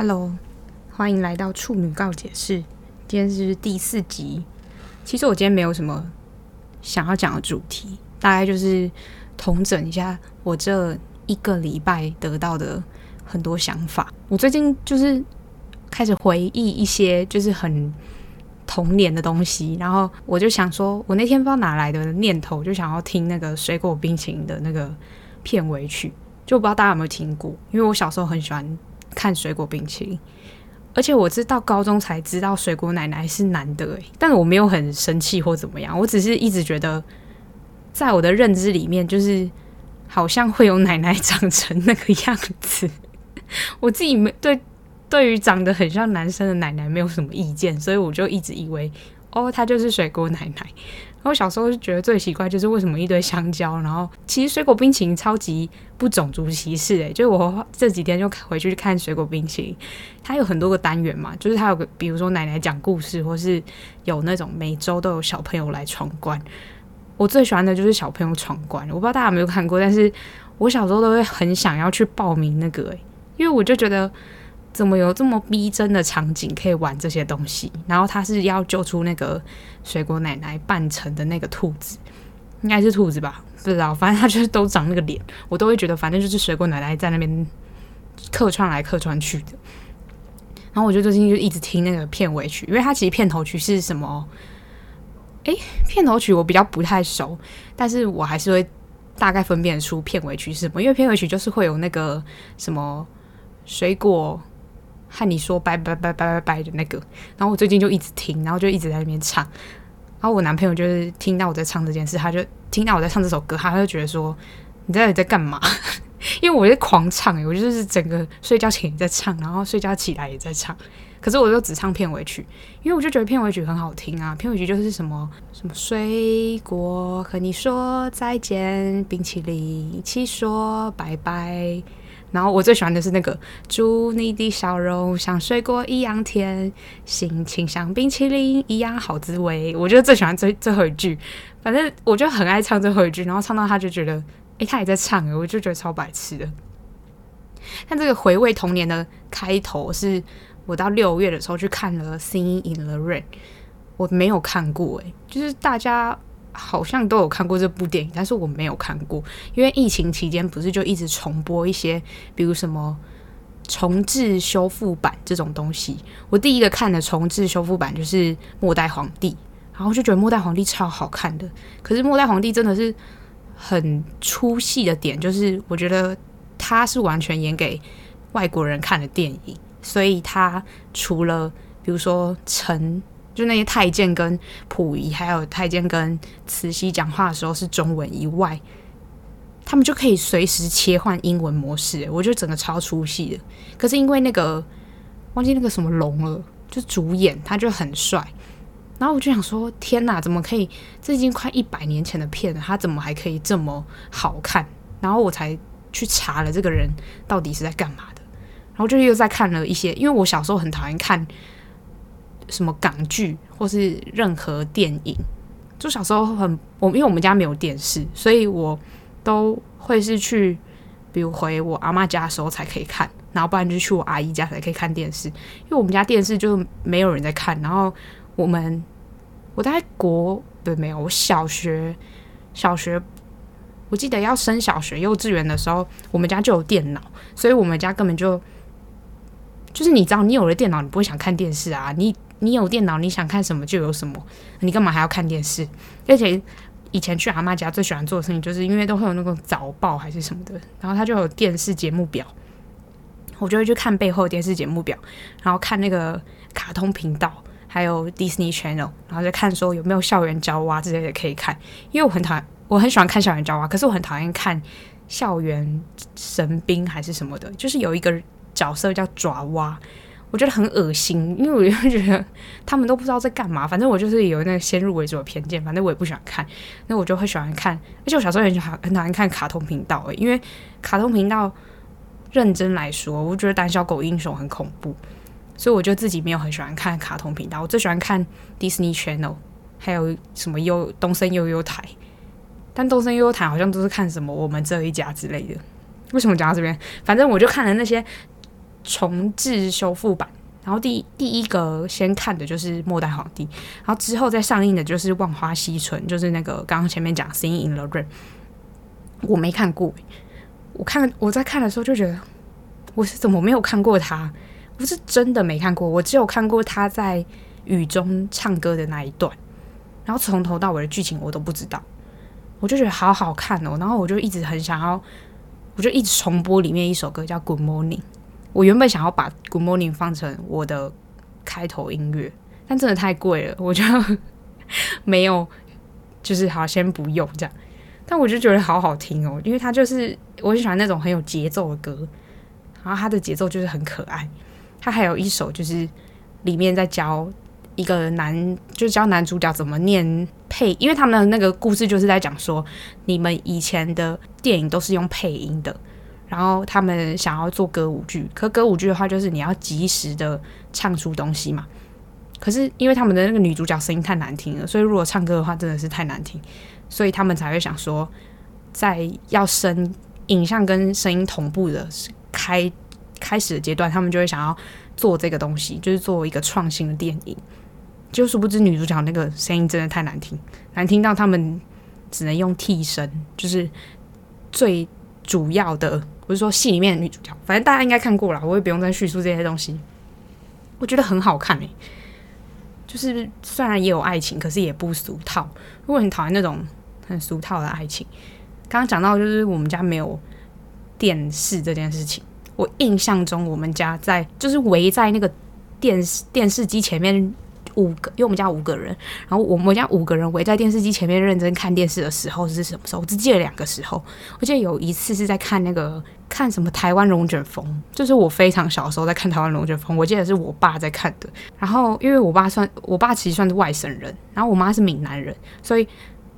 Hello，欢迎来到处女告解室。今天是第四集。其实我今天没有什么想要讲的主题，大概就是统整一下我这一个礼拜得到的很多想法。我最近就是开始回忆一些就是很童年的东西，然后我就想说，我那天不知道哪来的念头，就想要听那个水果冰淇淋的那个片尾曲，就不知道大家有没有听过，因为我小时候很喜欢。看水果冰淇淋，而且我是到高中才知道水果奶奶是男的诶，但我没有很生气或怎么样，我只是一直觉得，在我的认知里面，就是好像会有奶奶长成那个样子。我自己没对对于长得很像男生的奶奶没有什么意见，所以我就一直以为哦，她就是水果奶奶。我小时候就觉得最奇怪就是为什么一堆香蕉，然后其实水果冰淇淋超级不种族歧视诶、欸，就我这几天就回去看水果冰淇淋，它有很多个单元嘛，就是它有个比如说奶奶讲故事，或是有那种每周都有小朋友来闯关。我最喜欢的就是小朋友闯关，我不知道大家有没有看过，但是我小时候都会很想要去报名那个诶、因为我就觉得。怎么有这么逼真的场景可以玩这些东西？然后他是要救出那个水果奶奶扮成的那个兔子，应该是兔子吧？不知道，反正他就是都长那个脸，我都会觉得反正就是水果奶奶在那边客串来客串去的。然后我就最近就一直听那个片尾曲，因为它其实片头曲是什么？诶，片头曲我比较不太熟，但是我还是会大概分辨出片尾曲是什么，因为片尾曲就是会有那个什么水果。和你说拜拜拜拜拜拜的那个，然后我最近就一直听，然后就一直在那边唱。然后我男朋友就是听到我在唱这件事，他就听到我在唱这首歌，他就觉得说你在在干嘛？因为我在狂唱，我就是整个睡觉前也在唱，然后睡觉起来也在唱。可是我就只唱片尾曲，因为我就觉得片尾曲很好听啊。片尾曲就是什么什么水果和你说再见，冰淇淋一起说拜拜。然后我最喜欢的是那个，祝你的笑容像水果一样甜，心情像冰淇淋一样好滋味。我觉得最喜欢最最后一句，反正我就很爱唱最后一句，然后唱到他就觉得，诶，他也在唱，我就觉得超白痴的。但这个回味童年的开头是我到六月的时候去看了《Sing in the Rain》，我没有看过，诶，就是大家。好像都有看过这部电影，但是我没有看过，因为疫情期间不是就一直重播一些，比如什么重制修复版这种东西。我第一个看的重制修复版就是《末代皇帝》，然后就觉得《末代皇帝》超好看的。可是《末代皇帝》真的是很出戏的点，就是我觉得他是完全演给外国人看的电影，所以他除了比如说陈。就那些太监跟溥仪，还有太监跟慈禧讲话的时候是中文以外，他们就可以随时切换英文模式。我觉得整个超出戏的。可是因为那个忘记那个什么龙了，就主演他就很帅。然后我就想说，天哪，怎么可以？这已经快一百年前的片了，他怎么还可以这么好看？然后我才去查了这个人到底是在干嘛的。然后就又在看了一些，因为我小时候很讨厌看。什么港剧或是任何电影，就小时候很我，因为我们家没有电视，所以我都会是去，比如回我阿妈家的时候才可以看，然后不然就去我阿姨家才可以看电视，因为我们家电视就没有人在看。然后我们我在国对没有，我小学小学我记得要升小学幼稚园的时候，我们家就有电脑，所以我们家根本就就是你知道，你有了电脑，你不会想看电视啊，你。你有电脑，你想看什么就有什么，你干嘛还要看电视？而且以前去阿妈家最喜欢做的事情，就是因为都会有那种早报还是什么的，然后他就有电视节目表，我就会去看背后电视节目表，然后看那个卡通频道，还有 Disney Channel，然后再看说有没有校园娇娃之类的可以看。因为我很讨厌，我很喜欢看校园娇娃，可是我很讨厌看校园神兵还是什么的，就是有一个角色叫爪哇。我觉得很恶心，因为我就觉得他们都不知道在干嘛。反正我就是有那个先入为主的偏见，反正我也不喜欢看。那我就会喜欢看，而且我小时候很喜欢很讨厌看卡通频道诶，因为卡通频道认真来说，我觉得胆小狗英雄很恐怖，所以我就自己没有很喜欢看卡通频道。我最喜欢看 Disney Channel，还有什么优东森悠悠台，但东森悠悠台好像都是看什么我们这一家之类的。为什么讲到这边？反正我就看了那些。重制修复版。然后第第一个先看的就是《末代皇帝》，然后之后再上映的就是《万花嬉春》，就是那个刚刚前面讲《Singing in the Rain》，我没看过。我看我在看的时候就觉得，我是怎么没有看过他？我是真的没看过，我只有看过他在雨中唱歌的那一段，然后从头到尾的剧情我都不知道。我就觉得好好看哦，然后我就一直很想要，我就一直重播里面一首歌叫《Good Morning》。我原本想要把《Good Morning》放成我的开头音乐，但真的太贵了，我就没有，就是好先不用这样。但我就觉得好好听哦，因为它就是我很喜欢那种很有节奏的歌，然后它的节奏就是很可爱。它还有一首就是里面在教一个男，就教男主角怎么念配，因为他们的那个故事就是在讲说，你们以前的电影都是用配音的。然后他们想要做歌舞剧，可歌舞剧的话，就是你要及时的唱出东西嘛。可是因为他们的那个女主角声音太难听了，所以如果唱歌的话真的是太难听，所以他们才会想说，在要声影像跟声音同步的开开始的阶段，他们就会想要做这个东西，就是做一个创新的电影。就殊不知女主角那个声音真的太难听，难听到他们只能用替身，就是最主要的。不是说戏里面的女主角，反正大家应该看过了，我也不用再叙述这些东西。我觉得很好看诶、就是虽然也有爱情，可是也不俗套。如果你讨厌那种很俗套的爱情，刚刚讲到就是我们家没有电视这件事情，我印象中我们家在就是围在那个电视电视机前面。五个，因为我们家五个人，然后我们家五个人围在电视机前面认真看电视的时候是什么时候？我只记得两个时候。我记得有一次是在看那个看什么台湾龙卷风，就是我非常小时候在看台湾龙卷风。我记得是我爸在看的。然后因为我爸算我爸其实算是外省人，然后我妈是闽南人，所以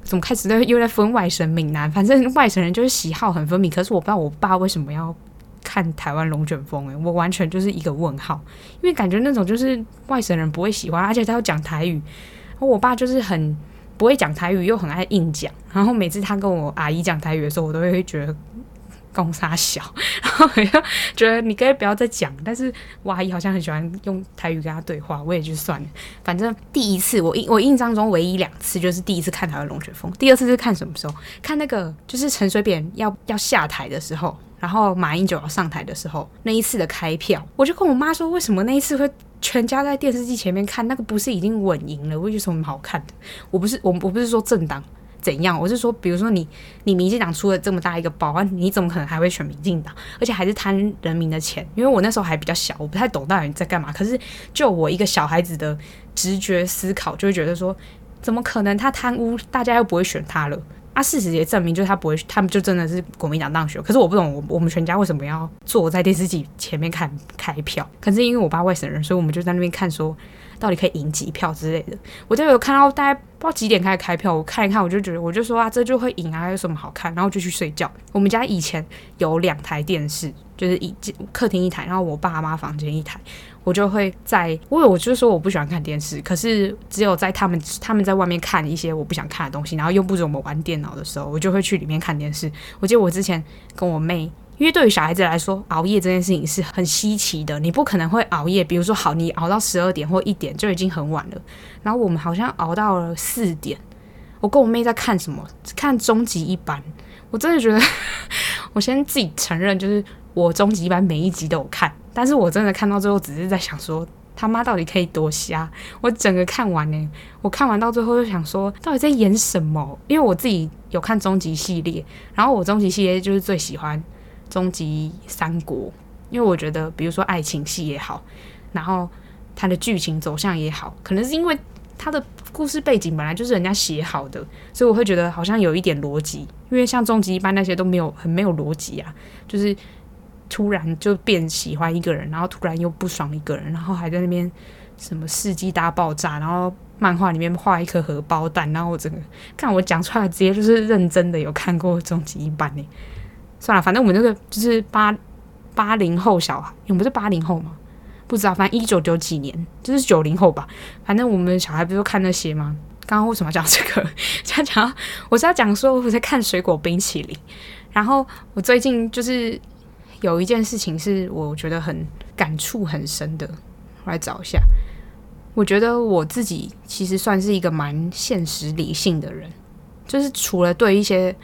怎么开始在又在分外省闽南？反正外省人就是喜好很分明。可是我不知道我爸为什么要。看台湾龙卷风，诶，我完全就是一个问号，因为感觉那种就是外省人不会喜欢，而且他要讲台语，然后我爸就是很不会讲台语，又很爱硬讲，然后每次他跟我阿姨讲台语的时候，我都会觉得公杀小，然后我就觉得你可以不要再讲，但是我阿姨好像很喜欢用台语跟他对话，我也就算了，反正第一次我印我印象中唯一两次就是第一次看台湾龙卷风，第二次是看什么时候？看那个就是陈水扁要要下台的时候。然后马英九要上台的时候，那一次的开票，我就跟我妈说，为什么那一次会全家在电视机前面看？那个不是已经稳赢了？为什么好看的？我不是我我不是说政党怎样，我是说，比如说你你民进党出了这么大一个包啊，你怎么可能还会选民进党？而且还是贪人民的钱？因为我那时候还比较小，我不太懂到底在干嘛。可是就我一个小孩子的直觉思考，就会觉得说，怎么可能他贪污，大家又不会选他了？啊，事实也证明，就是他不会，他们就真的是国民党当选。可是我不懂，我我们全家为什么要坐在电视机前面看开票？可是因为我爸外省人，所以我们就在那边看，说到底可以赢几票之类的。我就有看到大概不知道几点开始开票，我看一看，我就觉得，我就说啊，这就会赢啊，有什么好看？然后就去睡觉。我们家以前有两台电视，就是一客厅一台，然后我爸妈房间一台。我就会在，我我就说我不喜欢看电视，可是只有在他们他们在外面看一些我不想看的东西，然后又不准我玩电脑的时候，我就会去里面看电视。我记得我之前跟我妹，因为对于小孩子来说，熬夜这件事情是很稀奇的，你不可能会熬夜。比如说，好，你熬到十二点或一点就已经很晚了，然后我们好像熬到了四点。我跟我妹在看什么？看终极一班。我真的觉得，我先自己承认，就是我终极一班每一集都有看。但是我真的看到最后，只是在想说，他妈到底可以多瞎？我整个看完呢，我看完到最后就想说，到底在演什么？因为我自己有看终极系列，然后我终极系列就是最喜欢终极三国，因为我觉得，比如说爱情戏也好，然后它的剧情走向也好，可能是因为它的故事背景本来就是人家写好的，所以我会觉得好像有一点逻辑。因为像终极一班那些都没有很没有逻辑啊，就是。突然就变喜欢一个人，然后突然又不爽一个人，然后还在那边什么世纪大爆炸，然后漫画里面画一颗荷包蛋，然后我整个看我讲出来直接就是认真的有看过终极一班呢。算了，反正我们这个就是八八零后小孩，我们不是八零后吗？不知道，反正一九九几年就是九零后吧。反正我们小孩不是看那些吗？刚刚为什么讲这个？讲讲我是要讲说我在看水果冰淇淋，然后我最近就是。有一件事情是我觉得很感触很深的，我来找一下。我觉得我自己其实算是一个蛮现实理性的人，就是除了对一些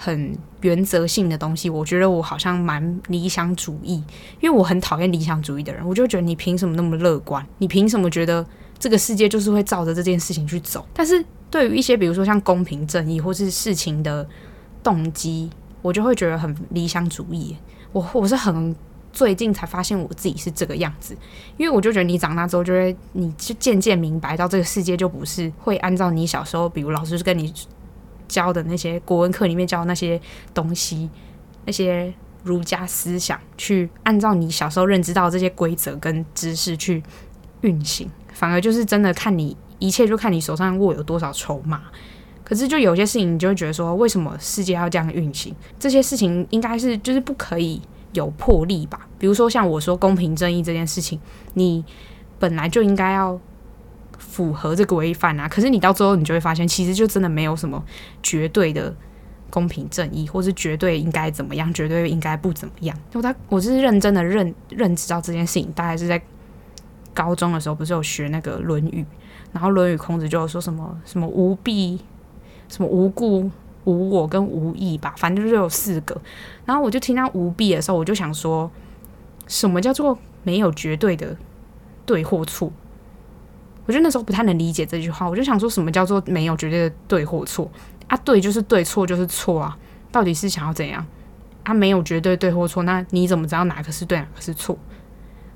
很原则性的东西，我觉得我好像蛮理想主义，因为我很讨厌理想主义的人，我就觉得你凭什么那么乐观？你凭什么觉得这个世界就是会照着这件事情去走？但是对于一些比如说像公平正义或是事情的动机，我就会觉得很理想主义。我我是很。最近才发现我自己是这个样子，因为我就觉得你长大之后就会，你就渐渐明白到这个世界就不是会按照你小时候，比如老师跟你教的那些国文课里面教的那些东西，那些儒家思想去按照你小时候认知到这些规则跟知识去运行，反而就是真的看你一切就看你手上握有多少筹码。可是就有些事情，你就会觉得说，为什么世界要这样运行？这些事情应该是就是不可以。有魄力吧，比如说像我说公平正义这件事情，你本来就应该要符合这个规范啊。可是你到最后，你就会发现，其实就真的没有什么绝对的公平正义，或是绝对应该怎么样，绝对应该不怎么样。就他，我是认真的认认知到这件事情，大概是在高中的时候，不是有学那个《论语》，然后《论语》孔子就有说什么什么无弊，什么无故。无我跟无义吧，反正就是有四个。然后我就听到无弊的时候，我就想说，什么叫做没有绝对的对或错？我觉得那时候不太能理解这句话。我就想说什么叫做没有绝对的对或错？啊，对就是对，错就是错啊，到底是想要怎样？啊，没有绝对对或错，那你怎么知道哪个是对，哪个是错？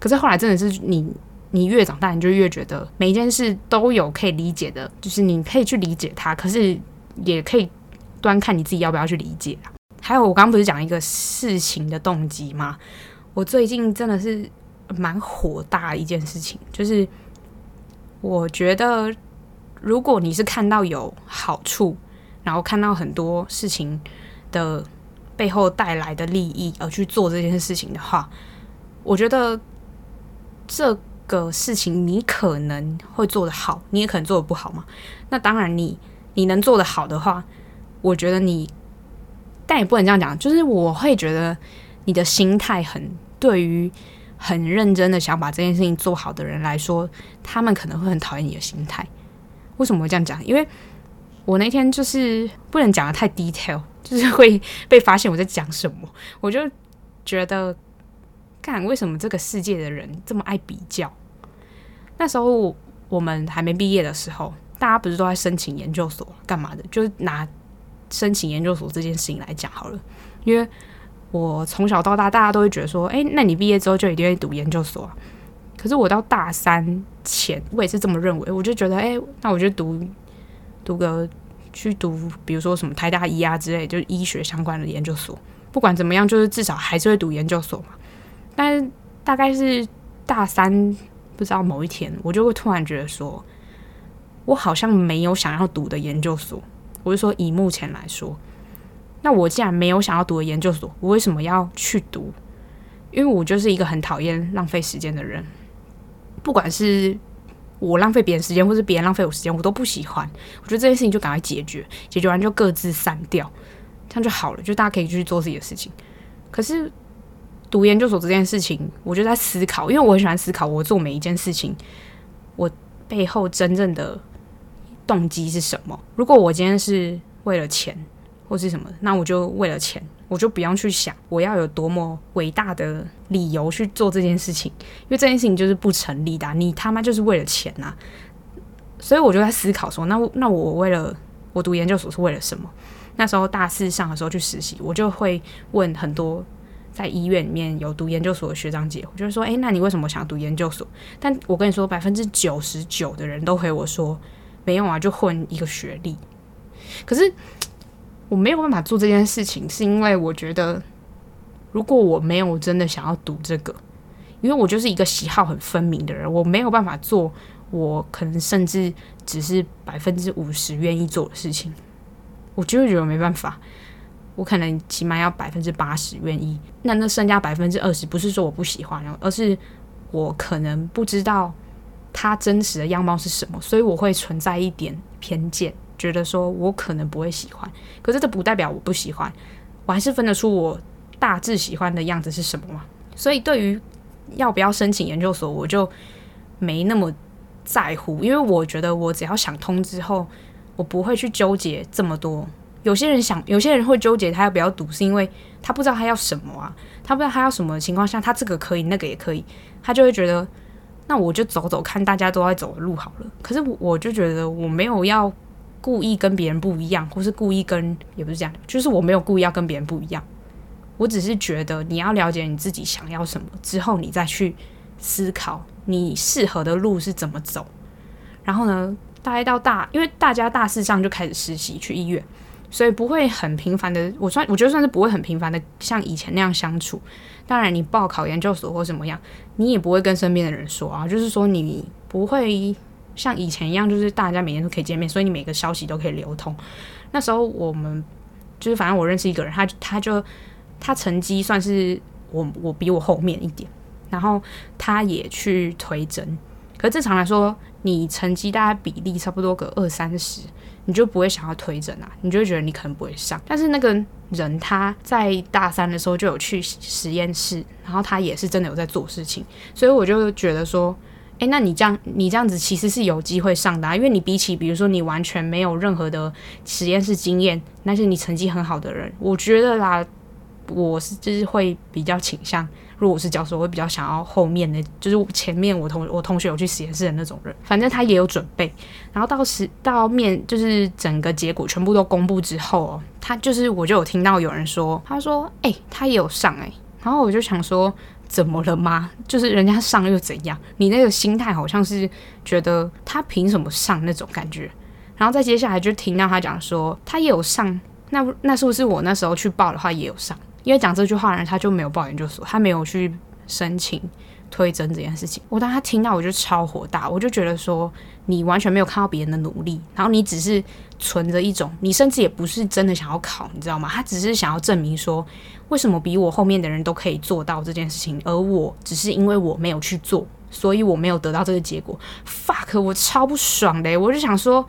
可是后来真的是你，你越长大，你就越觉得每一件事都有可以理解的，就是你可以去理解它，可是也可以。端看你自己要不要去理解啊。还有，我刚刚不是讲一个事情的动机吗？我最近真的是蛮火大的一件事情，就是我觉得，如果你是看到有好处，然后看到很多事情的背后带来的利益而去做这件事情的话，我觉得这个事情你可能会做得好，你也可能做得不好嘛。那当然你，你能做得好的话。我觉得你，但也不能这样讲。就是我会觉得你的心态很，对于很认真的想把这件事情做好的人来说，他们可能会很讨厌你的心态。为什么会这样讲？因为我那天就是不能讲得太 detail，就是会被发现我在讲什么。我就觉得，干，为什么这个世界的人这么爱比较？那时候我们还没毕业的时候，大家不是都在申请研究所干嘛的？就是拿。申请研究所这件事情来讲好了，因为我从小到大，大家都会觉得说，哎，那你毕业之后就一定会读研究所啊。可是我到大三前，我也是这么认为，我就觉得，哎，那我就读读个去读，比如说什么台大医啊之类，就是医学相关的研究所。不管怎么样，就是至少还是会读研究所嘛。但是大概是大三，不知道某一天，我就会突然觉得说，我好像没有想要读的研究所。我就说，以目前来说，那我既然没有想要读的研究所，我为什么要去读？因为我就是一个很讨厌浪费时间的人，不管是我浪费别人时间，或是别人浪费我时间，我都不喜欢。我觉得这件事情就赶快解决，解决完就各自散掉，这样就好了。就大家可以去做自己的事情。可是读研究所这件事情，我就在思考，因为我很喜欢思考，我做每一件事情，我背后真正的。动机是什么？如果我今天是为了钱或是什么，那我就为了钱，我就不用去想我要有多么伟大的理由去做这件事情，因为这件事情就是不成立的。你他妈就是为了钱呐！所以我就在思考说，那那我为了我读研究所是为了什么？那时候大四上的时候去实习，我就会问很多在医院里面有读研究所的学长姐，我就说：“诶，那你为什么想读研究所？”但我跟你说，百分之九十九的人都回我说。没有啊，就混一个学历。可是我没有办法做这件事情，是因为我觉得，如果我没有真的想要读这个，因为我就是一个喜好很分明的人，我没有办法做我可能甚至只是百分之五十愿意做的事情，我就会觉得没办法。我可能起码要百分之八十愿意，那那剩下百分之二十，不是说我不喜欢，而是我可能不知道。它真实的样貌是什么？所以我会存在一点偏见，觉得说我可能不会喜欢。可是这不代表我不喜欢，我还是分得出我大致喜欢的样子是什么嘛。所以对于要不要申请研究所，我就没那么在乎，因为我觉得我只要想通之后，我不会去纠结这么多。有些人想，有些人会纠结他要不要读，是因为他不知道他要什么啊，他不知道他要什么情况下，他这个可以，那个也可以，他就会觉得，那我就走走看大家都在走的路好了。可是我就觉得我没有要故意跟别人不一样，或是故意跟，也不是这样，就是我没有故意要跟别人不一样。我只是觉得你要了解你自己想要什么之后，你再去思考你适合的路是怎么走。然后呢，大概到大，因为大家大四上就开始实习去医院。所以不会很频繁的，我算我觉得算是不会很频繁的像以前那样相处。当然，你报考研究所或怎么样，你也不会跟身边的人说啊，就是说你不会像以前一样，就是大家每天都可以见面，所以你每个消息都可以流通。那时候我们就是反正我认识一个人，他他就他成绩算是我我比我后面一点，然后他也去推甄，可正常来说，你成绩大概比例差不多个二三十。你就不会想要推甄啊，你就会觉得你可能不会上。但是那个人他在大三的时候就有去实验室，然后他也是真的有在做事情，所以我就觉得说，诶，那你这样你这样子其实是有机会上的，因为你比起比如说你完全没有任何的实验室经验，但是你成绩很好的人，我觉得啦，我是就是会比较倾向。如果我是教授，我会比较想要后面的，就是前面我同我同学有去实验室的那种人。反正他也有准备，然后到时到面就是整个结果全部都公布之后哦，他就是我就有听到有人说，他说哎、他也有上哎、然后我就想说怎么了吗？就是人家上又怎样？你那个心态好像是觉得他凭什么上那种感觉。然后再接下来就听到他讲说他也有上，那那是不是我那时候去报的话也有上？因为讲这句话的人，他就没有报研究所，他没有去申请推甄这件事情。我当他听到，我就超火大，我就觉得说，你完全没有看到别人的努力，然后你只是存着一种，你甚至也不是真的想要考，你知道吗？他只是想要证明说，为什么比我后面的人都可以做到这件事情，而我只是因为我没有去做，所以我没有得到这个结果。fuck，我超不爽的，我就想说，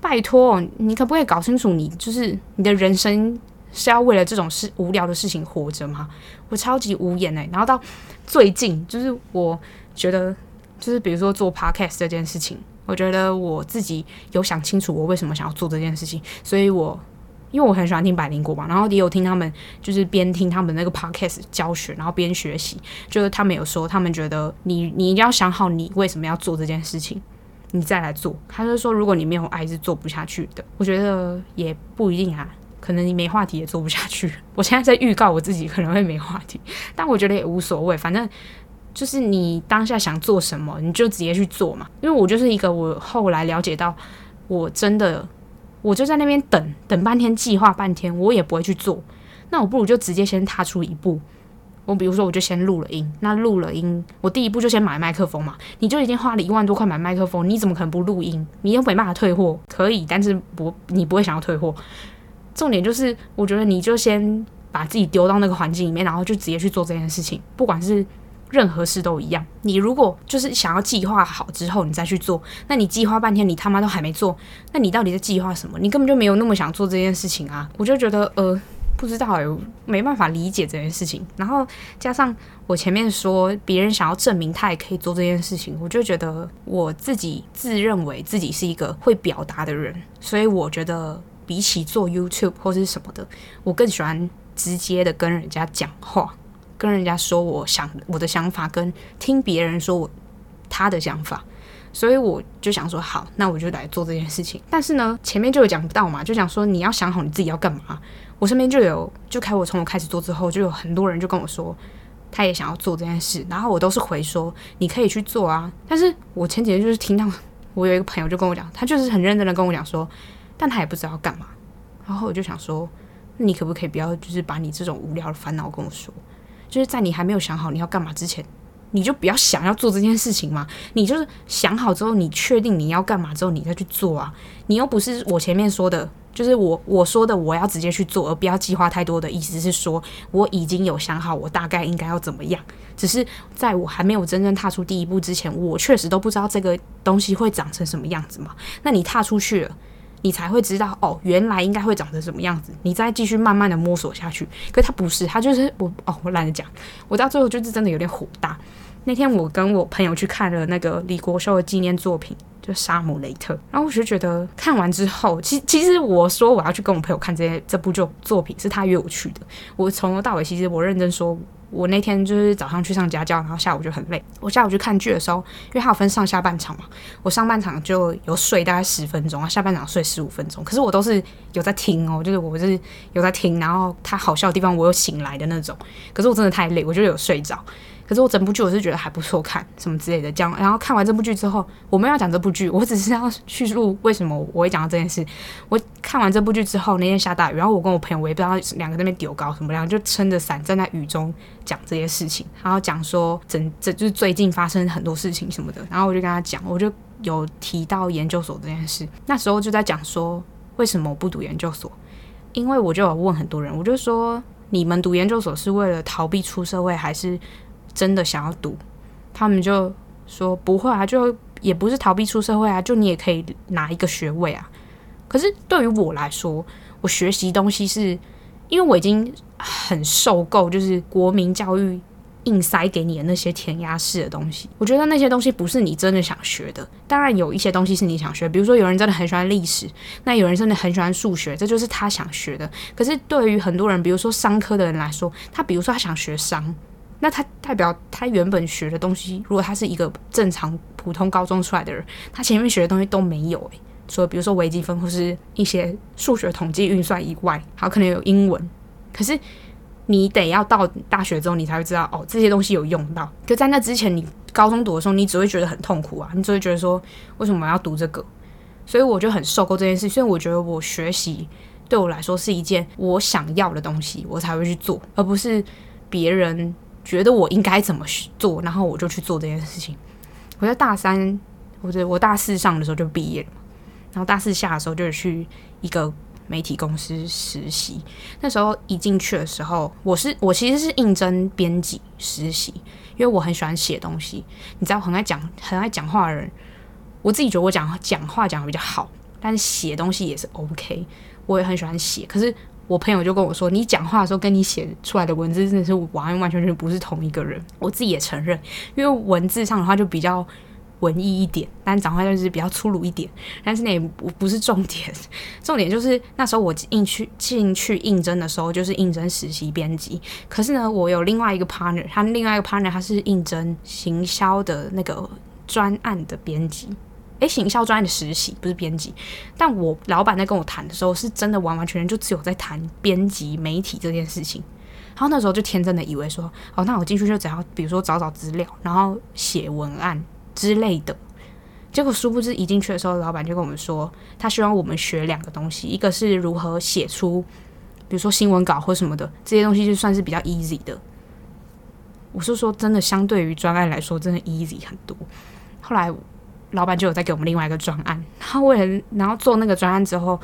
拜托，你可不可以搞清楚，你就是你的人生。是要为了这种事无聊的事情活着吗？我超级无言哎。然后到最近，就是我觉得，就是比如说做 podcast 这件事情，我觉得我自己有想清楚我为什么想要做这件事情。所以我因为我很喜欢听百灵果嘛，然后也有听他们，就是边听他们那个 podcast 教学，然后边学习。就是他们有说，他们觉得你你一定要想好你为什么要做这件事情，你再来做。他就说，如果你没有爱，是做不下去的。我觉得也不一定啊。可能你没话题也做不下去。我现在在预告我自己可能会没话题，但我觉得也无所谓，反正就是你当下想做什么，你就直接去做嘛。因为我就是一个，我后来了解到，我真的我就在那边等等半天，计划半天，我也不会去做。那我不如就直接先踏出一步。我比如说，我就先录了音。那录了音，我第一步就先买麦克风嘛。你就已经花了一万多块买麦克风，你怎么可能不录音？你又没办法退货，可以，但是不，你不会想要退货。重点就是，我觉得你就先把自己丢到那个环境里面，然后就直接去做这件事情。不管是任何事都一样。你如果就是想要计划好之后你再去做，那你计划半天你他妈都还没做，那你到底在计划什么？你根本就没有那么想做这件事情啊！我就觉得呃，不知道哎、没办法理解这件事情。然后加上我前面说别人想要证明他也可以做这件事情，我就觉得我自己自认为自己是一个会表达的人，所以我觉得。比起做 YouTube 或是什么的，我更喜欢直接的跟人家讲话，跟人家说我想我的想法，跟听别人说我他的想法。所以我就想说，好，那我就来做这件事情。但是呢，前面就有讲到嘛，就讲说你要想好你自己要干嘛。我身边就有，就开我从我开始做之后，就有很多人就跟我说，他也想要做这件事。然后我都是回说，你可以去做啊。但是我前几天就是听到我有一个朋友就跟我讲，他就是很认真的跟我讲说。但他也不知道要干嘛，然后我就想说，那你可不可以不要就是把你这种无聊的烦恼跟我说，就是在你还没有想好你要干嘛之前，你就不要想要做这件事情嘛。你就是想好之后，你确定你要干嘛之后，你再去做啊。你又不是我前面说的，就是我我说的我要直接去做，而不要计划太多的意思是说，我已经有想好我大概应该要怎么样，只是在我还没有真正踏出第一步之前，我确实都不知道这个东西会长成什么样子嘛。那你踏出去了。你才会知道哦，原来应该会长成什么样子。你再继续慢慢的摸索下去。可他不是，他就是我哦，我懒得讲。我到最后就是真的有点火大。那天我跟我朋友去看了那个李国修的纪念作品，就《沙姆雷特》，然后我就觉得看完之后，其其实我说我要去跟我朋友看这些这部就作品，是他约我去的。我从头到尾其实我认真说。我那天就是早上去上家教，然后下午就很累。我下午去看剧的时候，因为它有分上下半场嘛，我上半场就有睡大概十分钟，然后下半场睡十五分钟。可是我都是有在听哦，就是我是有在听，然后它好笑的地方我有醒来的那种。可是我真的太累，我就有睡着。可是我整部剧我是觉得还不错看，什么之类的。讲，然后看完这部剧之后，我没有讲这部剧，我只是要叙述为什么我会讲到这件事。我看完这部剧之后，那天下大雨，然后我跟我朋友，我也不知道两个在那边丢高什么，两个就撑着伞站在雨中讲这些事情，然后讲说整这就是最近发生很多事情什么的。然后我就跟他讲，我就有提到研究所这件事。那时候就在讲说为什么我不读研究所，因为我就有问很多人，我就说你们读研究所是为了逃避出社会，还是？真的想要读，他们就说不会啊，就也不是逃避出社会啊，就你也可以拿一个学位啊。可是对于我来说，我学习东西是因为我已经很受够，就是国民教育硬塞给你的那些填鸭式的东西。我觉得那些东西不是你真的想学的。当然有一些东西是你想学，比如说有人真的很喜欢历史，那有人真的很喜欢数学，这就是他想学的。可是对于很多人，比如说商科的人来说，他比如说他想学商。那他代表他原本学的东西，如果他是一个正常普通高中出来的人，他前面学的东西都没有诶，所以比如说微积分或是一些数学统计运算以外，还可能有英文。可是你得要到大学之后，你才会知道哦，这些东西有用到。就在那之前，你高中读的时候，你只会觉得很痛苦啊，你只会觉得说为什么我要读这个？所以我就很受够这件事。所以我觉得我学习对我来说是一件我想要的东西，我才会去做，而不是别人。觉得我应该怎么做，然后我就去做这件事情。我在大三，或者我大四上的时候就毕业了，然后大四下的时候就去一个媒体公司实习。那时候一进去的时候，我是我其实是应征编辑实习，因为我很喜欢写东西。你知道，很爱讲很爱讲话的人，我自己觉得我讲讲话讲得比较好，但是写东西也是 OK。我也很喜欢写，可是。我朋友就跟我说：“你讲话的时候跟你写出来的文字真的是完完全全不是同一个人。”我自己也承认，因为文字上的话就比较文艺一点，但讲话就是比较粗鲁一点。但是那也不不是重点，重点就是那时候我进去进去应征的时候就是应征实习编辑。可是呢，我有另外一个 partner，他另外一个 partner 他是应征行销的那个专案的编辑。诶，行销专业的实习不是编辑，但我老板在跟我谈的时候，是真的完完全全就只有在谈编辑媒体这件事情。然后那时候就天真的以为说，哦，那我进去就只要比如说找找资料，然后写文案之类的。结果殊不知一进去的时候，老板就跟我们说，他希望我们学两个东西，一个是如何写出，比如说新闻稿或什么的这些东西，就算是比较 easy 的。我是说真的，相对于专案来说，真的 easy 很多。后来。老板就有在给我们另外一个专案，然后为了然后做那个专案之后，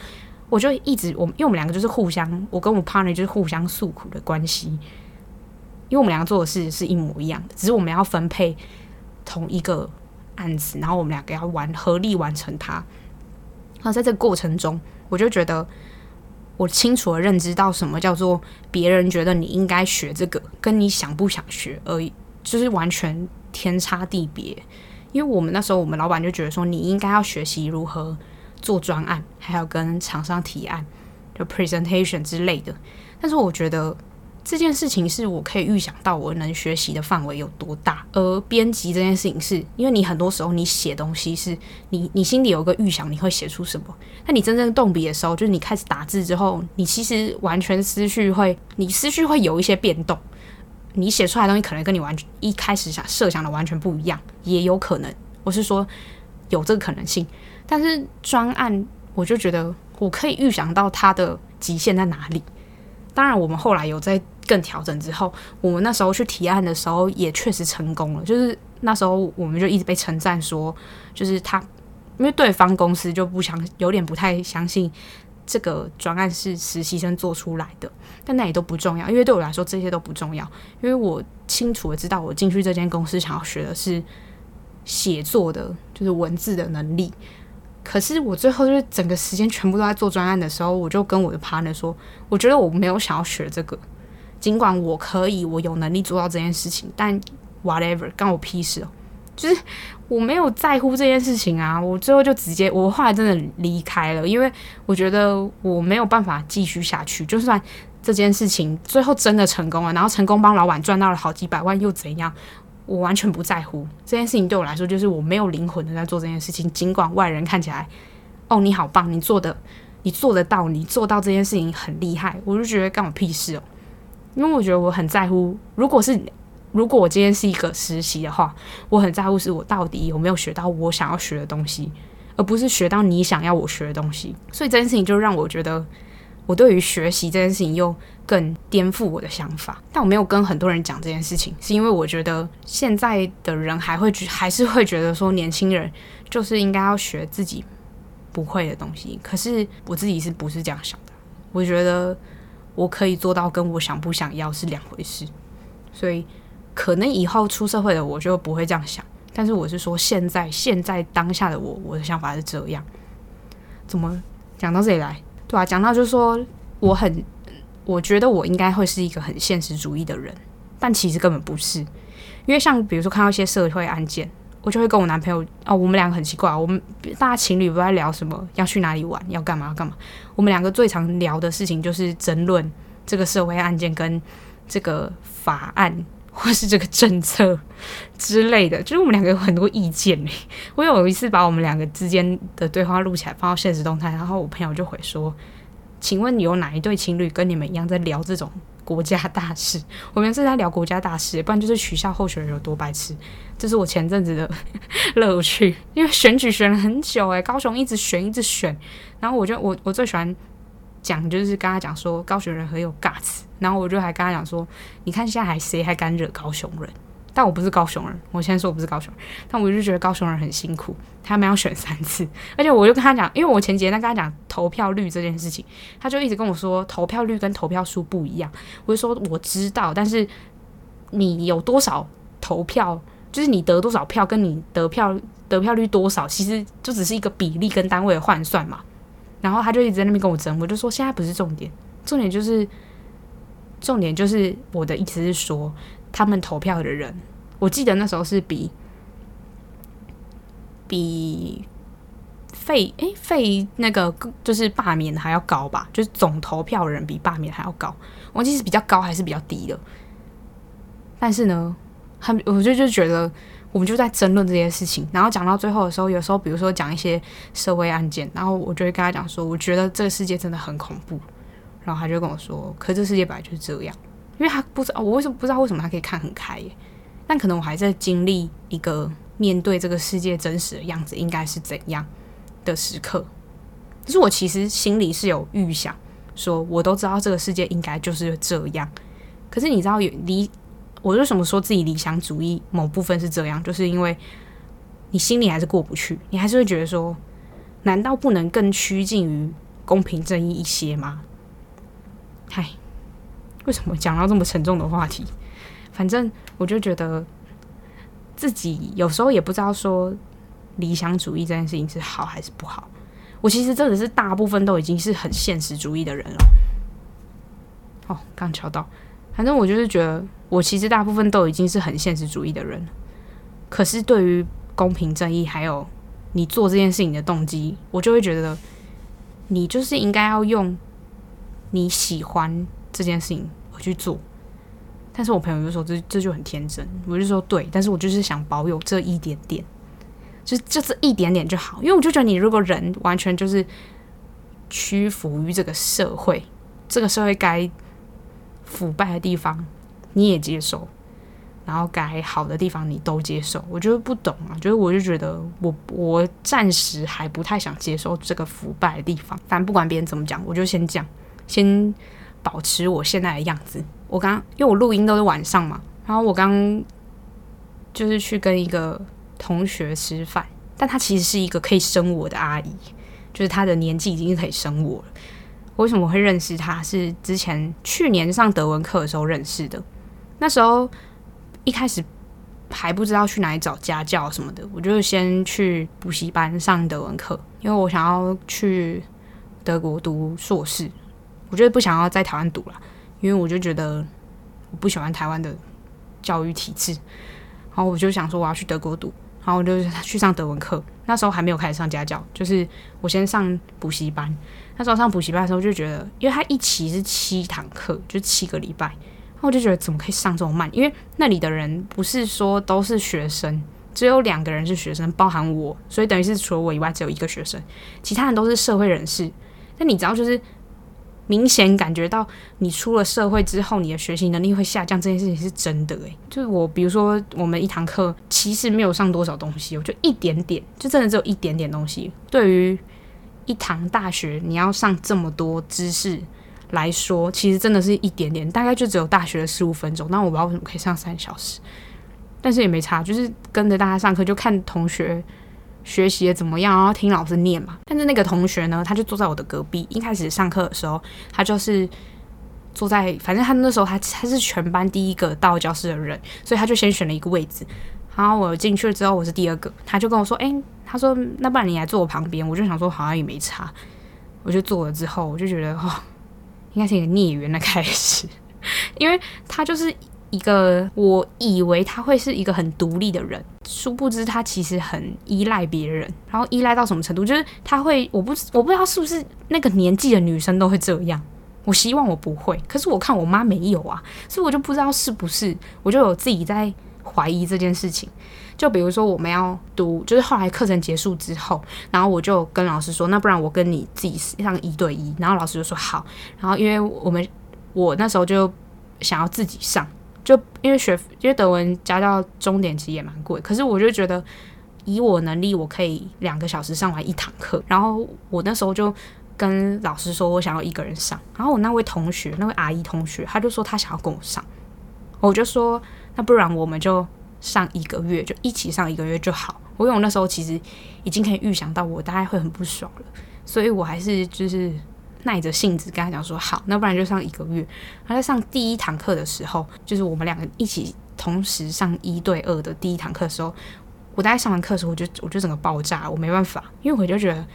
我就一直我因为我们两个就是互相，我跟我 partner 就是互相诉苦的关系，因为我们两个做的事是一模一样的，只是我们要分配同一个案子，然后我们两个要完合力完成它。然后在这个过程中，我就觉得我清楚的认知到什么叫做别人觉得你应该学这个，跟你想不想学而已，就是完全天差地别。因为我们那时候，我们老板就觉得说，你应该要学习如何做专案，还有跟厂商提案，就 presentation 之类的。但是我觉得这件事情是我可以预想到我能学习的范围有多大。而编辑这件事情是，因为你很多时候你写东西是你你心里有个预想，你会写出什么。那你真正动笔的时候，就是你开始打字之后，你其实完全思绪会，你思绪会有一些变动。你写出来的东西可能跟你完全一开始想设想的完全不一样，也有可能。我是说有这个可能性，但是专案我就觉得我可以预想到它的极限在哪里。当然，我们后来有在更调整之后，我们那时候去提案的时候也确实成功了。就是那时候我们就一直被称赞说，就是他因为对方公司就不相有点不太相信这个专案是实习生做出来的。但那也都不重要，因为对我来说这些都不重要，因为我清楚的知道我进去这间公司想要学的是写作的，就是文字的能力。可是我最后就是整个时间全部都在做专案的时候，我就跟我的 partner 说，我觉得我没有想要学这个，尽管我可以，我有能力做到这件事情，但 whatever，关我屁事哦。就是我没有在乎这件事情啊，我最后就直接，我后来真的离开了，因为我觉得我没有办法继续下去。就算这件事情最后真的成功了，然后成功帮老板赚到了好几百万，又怎样？我完全不在乎这件事情。对我来说，就是我没有灵魂的在做这件事情。尽管外人看起来，哦，你好棒，你做的，你做得到，你做到这件事情很厉害，我就觉得干我屁事哦。因为我觉得我很在乎，如果是。如果我今天是一个实习的话，我很在乎是我到底有没有学到我想要学的东西，而不是学到你想要我学的东西。所以这件事情就让我觉得，我对于学习这件事情又更颠覆我的想法。但我没有跟很多人讲这件事情，是因为我觉得现在的人还会觉还是会觉得说，年轻人就是应该要学自己不会的东西。可是我自己是不是这样想的？我觉得我可以做到，跟我想不想要是两回事。所以。可能以后出社会的我就不会这样想，但是我是说现在现在当下的我，我的想法是这样。怎么讲到这里来？对啊，讲到就是说我很，我觉得我应该会是一个很现实主义的人，但其实根本不是。因为像比如说看到一些社会案件，我就会跟我男朋友哦，我们两个很奇怪，我们大家情侣不在聊什么要去哪里玩，要干嘛干嘛。我们两个最常聊的事情就是争论这个社会案件跟这个法案。或是这个政策之类的，就是我们两个有很多意见诶。我有一次把我们两个之间的对话录起来，放到现实动态，然后我朋友就会说：“请问有哪一对情侣跟你们一样在聊这种国家大事？我们是在聊国家大事，不然就是取笑候选人有多白痴。”这是我前阵子的 乐趣，因为选举选了很久，诶，高雄一直选一直选，然后我就我我最喜欢。讲就是跟他讲说高雄人很有 guts，然后我就还跟他讲说，你看现在还谁还敢惹高雄人？但我不是高雄人，我先说我不是高雄人，但我就觉得高雄人很辛苦，他们要选三次，而且我就跟他讲，因为我前几天跟他讲投票率这件事情，他就一直跟我说投票率跟投票数不一样，我就说我知道，但是你有多少投票，就是你得多少票，跟你得票得票率多少，其实就只是一个比例跟单位的换算嘛。然后他就一直在那边跟我争，我就说现在不是重点，重点就是重点就是我的意思是说，他们投票的人，我记得那时候是比比废诶废那个就是罢免还要高吧，就是总投票人比罢免还要高，我记得是比较高还是比较低的，但是呢，他们我就就觉得。我们就在争论这件事情，然后讲到最后的时候，有时候比如说讲一些社会案件，然后我就会跟他讲说，我觉得这个世界真的很恐怖，然后他就跟我说，可这世界本来就是这样，因为他不知道我为什么不知道为什么他可以看很开耶，但可能我还在经历一个面对这个世界真实的样子应该是怎样的时刻，可是我其实心里是有预想，说我都知道这个世界应该就是这样，可是你知道有离。我为什么说自己理想主义某部分是这样，就是因为你心里还是过不去，你还是会觉得说，难道不能更趋近于公平正义一些吗？嗨，为什么讲到这么沉重的话题？反正我就觉得自己有时候也不知道说理想主义这件事情是好还是不好。我其实真的是大部分都已经是很现实主义的人了。哦，刚敲到，反正我就是觉得。我其实大部分都已经是很现实主义的人，可是对于公平正义还有你做这件事情的动机，我就会觉得你就是应该要用你喜欢这件事情而去做。但是我朋友就说这这就很天真，我就说对，但是我就是想保有这一点点，就就这一点点就好，因为我就觉得你如果人完全就是屈服于这个社会，这个社会该腐败的地方。你也接受，然后该好的地方你都接受，我就是不懂啊，就是我就觉得我我暂时还不太想接受这个腐败的地方。反正不管别人怎么讲，我就先讲，先保持我现在的样子。我刚因为我录音都是晚上嘛，然后我刚就是去跟一个同学吃饭，但她其实是一个可以生我的阿姨，就是她的年纪已经可以生我了。为什么我会认识他？是之前去年上德文课的时候认识的。那时候一开始还不知道去哪里找家教什么的，我就先去补习班上德文课，因为我想要去德国读硕士，我觉得不想要在台湾读了，因为我就觉得我不喜欢台湾的教育体制。然后我就想说我要去德国读，然后我就去上德文课。那时候还没有开始上家教，就是我先上补习班。那时候上补习班的时候就觉得，因为他一期是七堂课，就七个礼拜，然后我就觉得怎么可以上这么慢？因为那里的人不是说都是学生，只有两个人是学生，包含我，所以等于是除了我以外只有一个学生，其他人都是社会人士。但你知道，就是。明显感觉到你出了社会之后，你的学习能力会下降，这件事情是真的诶、就是我，比如说我们一堂课其实没有上多少东西，我就一点点，就真的只有一点点东西。对于一堂大学你要上这么多知识来说，其实真的是一点点，大概就只有大学的十五分钟。那我不知道为什么可以上三小时，但是也没差，就是跟着大家上课，就看同学。学习的怎么样？然后听老师念嘛。但是那个同学呢，他就坐在我的隔壁。一开始上课的时候，他就是坐在，反正他那时候他他是全班第一个到教室的人，所以他就先选了一个位置。然后我进去了之后，我是第二个，他就跟我说：“诶，他说那不然你来坐我旁边。”我就想说好像也没差，我就坐了之后，我就觉得哦，应该是一个孽缘的开始，因为他就是。一个我以为他会是一个很独立的人，殊不知他其实很依赖别人，然后依赖到什么程度？就是他会，我不我不知道是不是那个年纪的女生都会这样。我希望我不会，可是我看我妈没有啊，所以我就不知道是不是，我就有自己在怀疑这件事情。就比如说我们要读，就是后来课程结束之后，然后我就跟老师说，那不然我跟你自己上一对一，然后老师就说好。然后因为我们我那时候就想要自己上。就因为学，因为德文加到终点其实也蛮贵，可是我就觉得以我能力，我可以两个小时上完一堂课。然后我那时候就跟老师说，我想要一个人上。然后我那位同学，那位阿姨同学，他就说他想要跟我上。我就说那不然我们就上一个月，就一起上一个月就好。我因为我那时候其实已经可以预想到我大概会很不爽了，所以我还是就是。耐着性子跟他讲说好，那不然就上一个月。他在上第一堂课的时候，就是我们两个一起同时上一对二的第一堂课的时候，我大概上完课的时候，我就我就整个爆炸，我没办法，因为我就觉得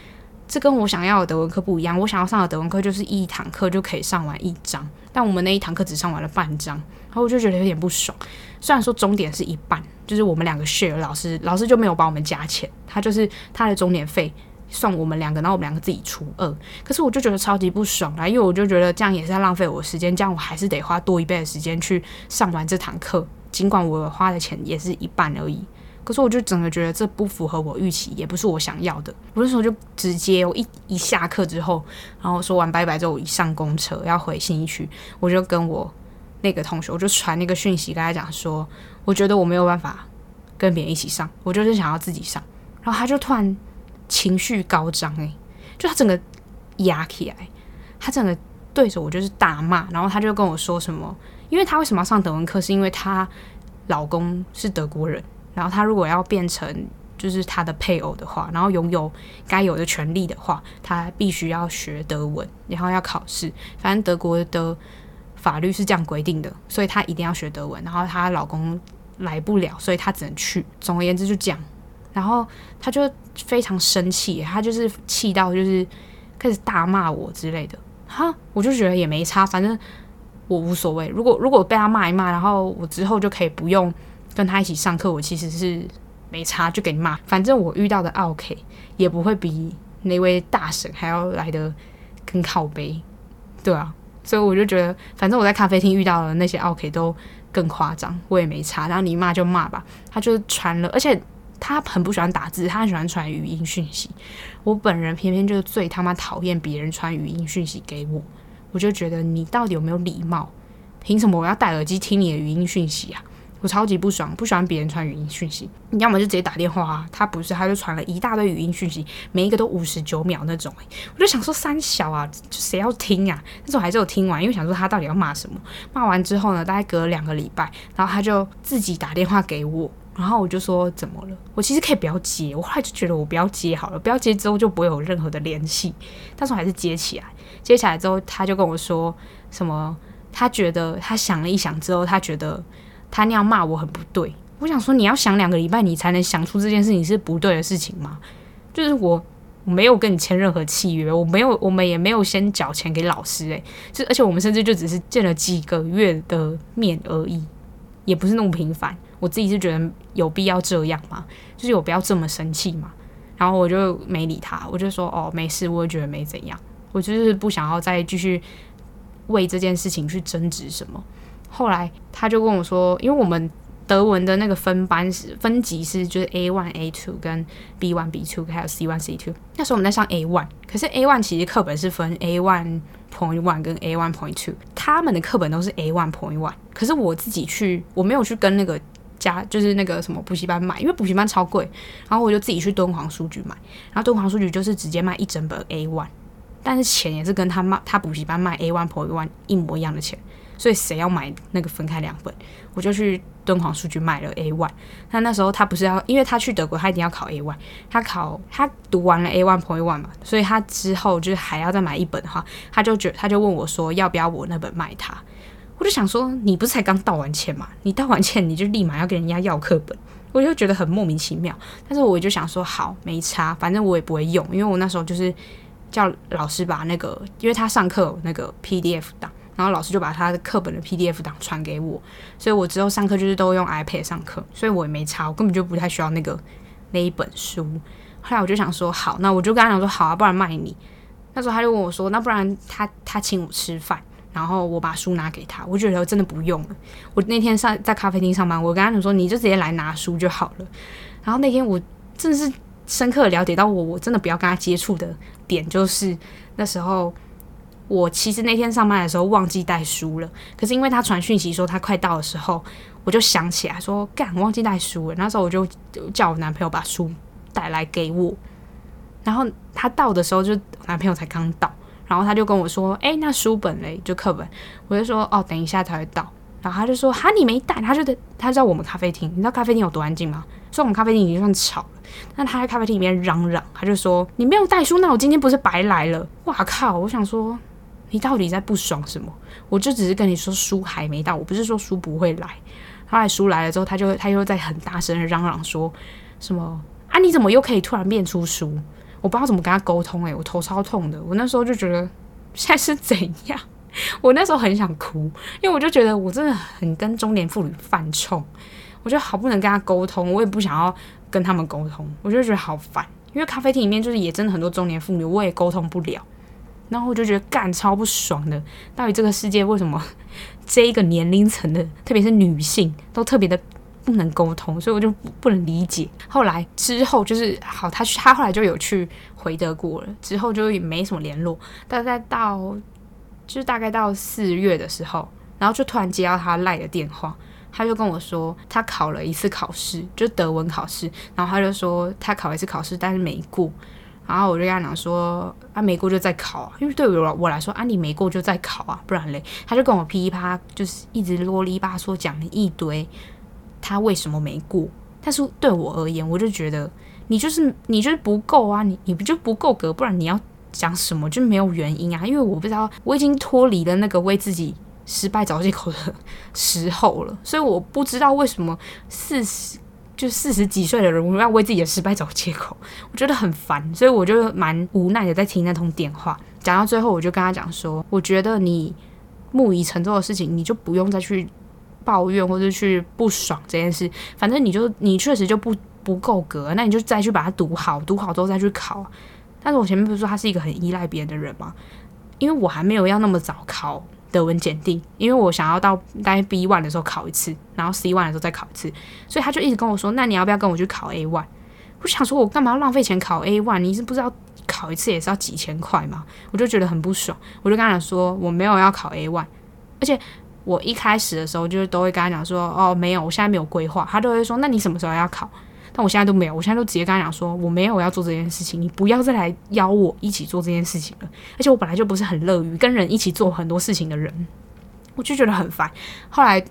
这跟我想要的德文课不一样。我想要上的德文课就是一堂课就可以上完一章，但我们那一堂课只上完了半章，然后我就觉得有点不爽。虽然说终点是一半，就是我们两个 share，老师老师就没有帮我们加钱，他就是他的终点费。算我们两个，然后我们两个自己除二。可是我就觉得超级不爽啦，因为我就觉得这样也是在浪费我的时间，这样我还是得花多一倍的时间去上完这堂课，尽管我花的钱也是一半而已。可是我就整个觉得这不符合我预期，也不是我想要的。我那时候就直接，我一一下课之后，然后说完拜拜之后，我一上公车要回信义区，我就跟我那个同学，我就传那个讯息跟他讲说，我觉得我没有办法跟别人一起上，我就是想要自己上。然后他就突然。情绪高涨，诶，就他整个压起来，他整个对着我就是大骂，然后他就跟我说什么，因为他为什么要上德文课，是因为他老公是德国人，然后他如果要变成就是他的配偶的话，然后拥有该有的权利的话，他必须要学德文，然后要考试，反正德国的法律是这样规定的，所以她一定要学德文，然后她老公来不了，所以她只能去。总而言之，就这样。然后她就非常生气，她就是气到就是开始大骂我之类的。哈，我就觉得也没差，反正我无所谓。如果如果被他骂一骂，然后我之后就可以不用跟他一起上课，我其实是没差，就给你骂。反正我遇到的 OK，也不会比那位大婶还要来得更靠背，对啊。所以我就觉得，反正我在咖啡厅遇到的那些 OK 都更夸张，我也没差。然后你骂就骂吧，他就传了，而且。他很不喜欢打字，他很喜欢传语音讯息。我本人偏偏就是最他妈讨厌别人传语音讯息给我，我就觉得你到底有没有礼貌？凭什么我要戴耳机听你的语音讯息啊？我超级不爽，不喜欢别人传语音讯息。你要么就直接打电话啊，他不是，他就传了一大堆语音讯息，每一个都五十九秒那种。我就想说三小啊，谁要听啊？但是我还是有听完，因为想说他到底要骂什么。骂完之后呢，大概隔了两个礼拜，然后他就自己打电话给我。然后我就说怎么了？我其实可以不要接，我后来就觉得我不要接好了，不要接之后就不会有任何的联系。但是我还是接起来，接起来之后他就跟我说什么？他觉得他想了一想之后，他觉得他那样骂我很不对。我想说，你要想两个礼拜，你才能想出这件事情是不对的事情吗？就是我没有跟你签任何契约，我没有，我们也没有先缴钱给老师，诶，就而且我们甚至就只是见了几个月的面而已，也不是那么频繁。我自己是觉得有必要这样吗？就是有必要这么生气吗？然后我就没理他，我就说哦，没事，我也觉得没怎样，我就是不想要再继续为这件事情去争执什么。后来他就跟我说，因为我们德文的那个分班是分级是就是 A one A two 跟 B one B two 还有 C one C two，那时候我们在上 A one，可是 A one 其实课本是分 A one point one 跟 A one point two，他们的课本都是 A one point one，可是我自己去我没有去跟那个家就是那个什么补习班买，因为补习班超贵，然后我就自己去敦煌书局买，然后敦煌书局就是直接卖一整本 A one，但是钱也是跟他卖他补习班卖 A one point one 一模一样的钱。所以谁要买那个分开两本，我就去敦煌书局买了 A one。他那时候他不是要，因为他去德国，他一定要考 A one。他考他读完了 A one point one 嘛，所以他之后就是还要再买一本的话，他就觉他就问我说要不要我那本卖他。我就想说，你不是才刚道完歉嘛？你道完歉你就立马要跟人家要课本，我就觉得很莫名其妙。但是我就想说，好，没差，反正我也不会用，因为我那时候就是叫老师把那个，因为他上课有那个 PDF 档。然后老师就把他的课本的 PDF 档传给我，所以我之后上课就是都用 iPad 上课，所以我也没差，我根本就不太需要那个那一本书。后来我就想说，好，那我就跟他讲说，好啊，不然卖你。那时候他就问我说，那不然他他请我吃饭，然后我把书拿给他。我觉得真的不用了。我那天上在咖啡厅上班，我跟他讲说，你就直接来拿书就好了。然后那天我真的是深刻了解到我我真的不要跟他接触的点，就是那时候。我其实那天上班的时候忘记带书了，可是因为他传讯息说他快到的时候，我就想起来说，干，忘记带书了。那时候我就叫我男朋友把书带来给我，然后他到的时候就男朋友才刚到，然后他就跟我说，哎，那书本嘞，就课本，我就说，哦，等一下才会到。然后他就说，哈，你没带？他就他在我们咖啡厅，你知道咖啡厅有多安静吗？所以我们咖啡厅已经算吵了，但他在咖啡厅里面嚷嚷，他就说，你没有带书，那我今天不是白来了？哇靠！我想说。你到底在不爽什么？我就只是跟你说书还没到，我不是说书不会来。后来书来了之后，他就他又在很大声的嚷嚷说什么啊？你怎么又可以突然变出书？我不知道怎么跟他沟通诶、我头超痛的。我那时候就觉得现在是怎样？我那时候很想哭，因为我就觉得我真的很跟中年妇女犯冲。我就好不能跟他沟通，我也不想要跟他们沟通，我就觉得好烦。因为咖啡厅里面就是也真的很多中年妇女，我也沟通不了。然后我就觉得干超不爽的，到底这个世界为什么 这一个年龄层的，特别是女性，都特别的不能沟通，所以我就不能理解。后来之后就是好，他他后来就有去回德国了，之后就也没什么联络。大概到就是大概到四月的时候，然后就突然接到他赖的电话，他就跟我说他考了一次考试，就德文考试，然后他就说他考一次考试，但是没过。然后我就跟他讲说，啊，没过就再考啊，因为对于我我来说，啊，你没过就再考啊，不然嘞，他就跟我噼里啪啦，就是一直啰里吧嗦讲了一堆，他为什么没过？但是对我而言，我就觉得你就是你就是不够啊，你你不就不够格，不然你要讲什么就没有原因啊，因为我不知道我已经脱离了那个为自己失败找借口的时候了，所以我不知道为什么四十。就四十几岁的人，我要为自己的失败找借口，我觉得很烦，所以我就蛮无奈的在听那通电话。讲到最后，我就跟他讲说，我觉得你木已成舟的事情，你就不用再去抱怨或者去不爽这件事。反正你就你确实就不不够格，那你就再去把它读好，读好之后再去考。但是我前面不是说他是一个很依赖别人的人吗？因为我还没有要那么早考。德文检定，因为我想要到大概 B one 的时候考一次，然后 C one 的时候再考一次，所以他就一直跟我说：“那你要不要跟我去考 A one？” 我想说：“我干嘛要浪费钱考 A one？你是不知道考一次也是要几千块吗？”我就觉得很不爽，我就跟他说：“我没有要考 A one，而且我一开始的时候就是都会跟他讲说：‘哦，没有，我现在没有规划。’他都会说：‘那你什么时候要考？’但我现在都没有，我现在都直接跟他讲说：‘我没有要做这件事情，你不要再来邀我一起做这件事情了。’而且我本来就不是很乐于跟人一起做很多事情的人。”我就觉得很烦，后来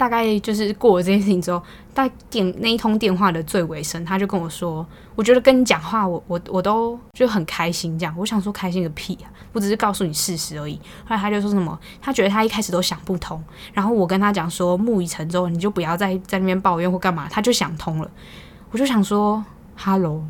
大概就是过了这件事情之后，大概电那一通电话的最尾声，他就跟我说：“我觉得跟你讲话我，我我都就很开心。”这样，我想说开心个屁啊！我只是告诉你事实而已。后来他就说什么，他觉得他一开始都想不通，然后我跟他讲说木已成舟，你就不要再在那边抱怨或干嘛，他就想通了。我就想说，Hello。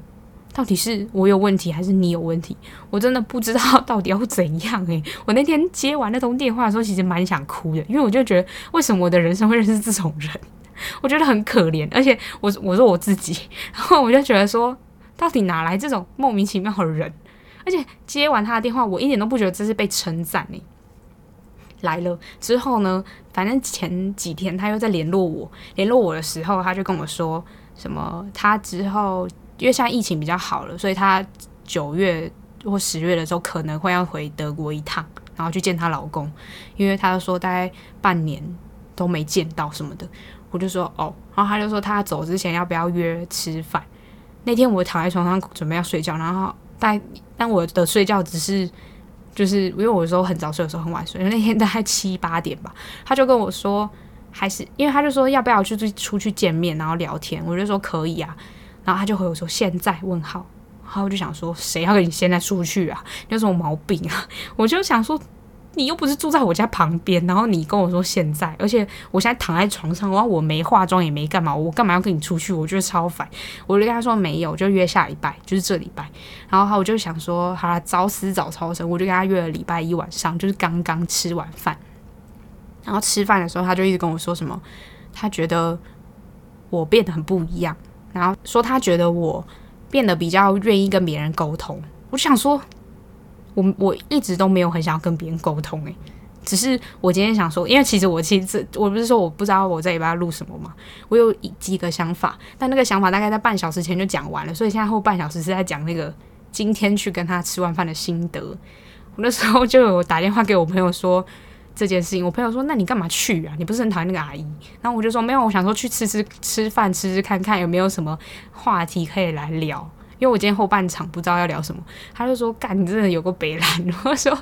到底是我有问题还是你有问题？我真的不知道到底要怎样诶、我那天接完那通电话的时候，其实蛮想哭的，因为我就觉得为什么我的人生会认识这种人？我觉得很可怜。而且我我说我自己，然后我就觉得说，到底哪来这种莫名其妙的人？而且接完他的电话，我一点都不觉得这是被称赞诶。来了之后呢，反正前几天他又在联络我，联络我的时候，他就跟我说什么，他之后因为现在疫情比较好了，所以他九月或十月的时候可能会要回德国一趟，然后去见她老公，因为他说大概半年都没见到什么的，我就说哦，然后他就说他走之前要不要约吃饭？那天我躺在床上准备要睡觉，然后但但我的睡觉只是。就是因为我有时候很早睡，有时候很晚睡。那天大概七八点吧，他就跟我说，还是因为他就说要不要去出去见面，然后聊天。我就说可以啊，然后他就回我说现在问号，然后我就想说谁要跟你现在出去啊？有什么毛病啊？我就想说。你又不是住在我家旁边，然后你跟我说现在，而且我现在躺在床上，然后我没化妆也没干嘛，我干嘛要跟你出去？我觉得超烦。我就跟他说没有，就约下礼拜，就是这礼拜。然后我就想说，好啦，早死早超生，我就跟他约了礼拜一晚上，就是刚刚吃完饭。然后吃饭的时候，他就一直跟我说什么，他觉得我变得很不一样，然后说他觉得我变得比较愿意跟别人沟通。我想说。我我一直都没有很想要跟别人沟通诶、只是我今天想说，因为其实我其实我不是说我不知道我这礼拜要录什么嘛，我有几个想法，但那个想法大概在半小时前就讲完了，所以现在后半小时是在讲那个今天去跟他吃完饭的心得。我那时候就有打电话给我朋友说这件事情，我朋友说，那你干嘛去啊？你不是很讨厌那个阿姨？然后我就说没有，我想说去吃吃吃饭，吃吃看看有没有什么话题可以来聊。因为我今天后半场不知道要聊什么，他就说：“干，你真的有个北兰。”我说：“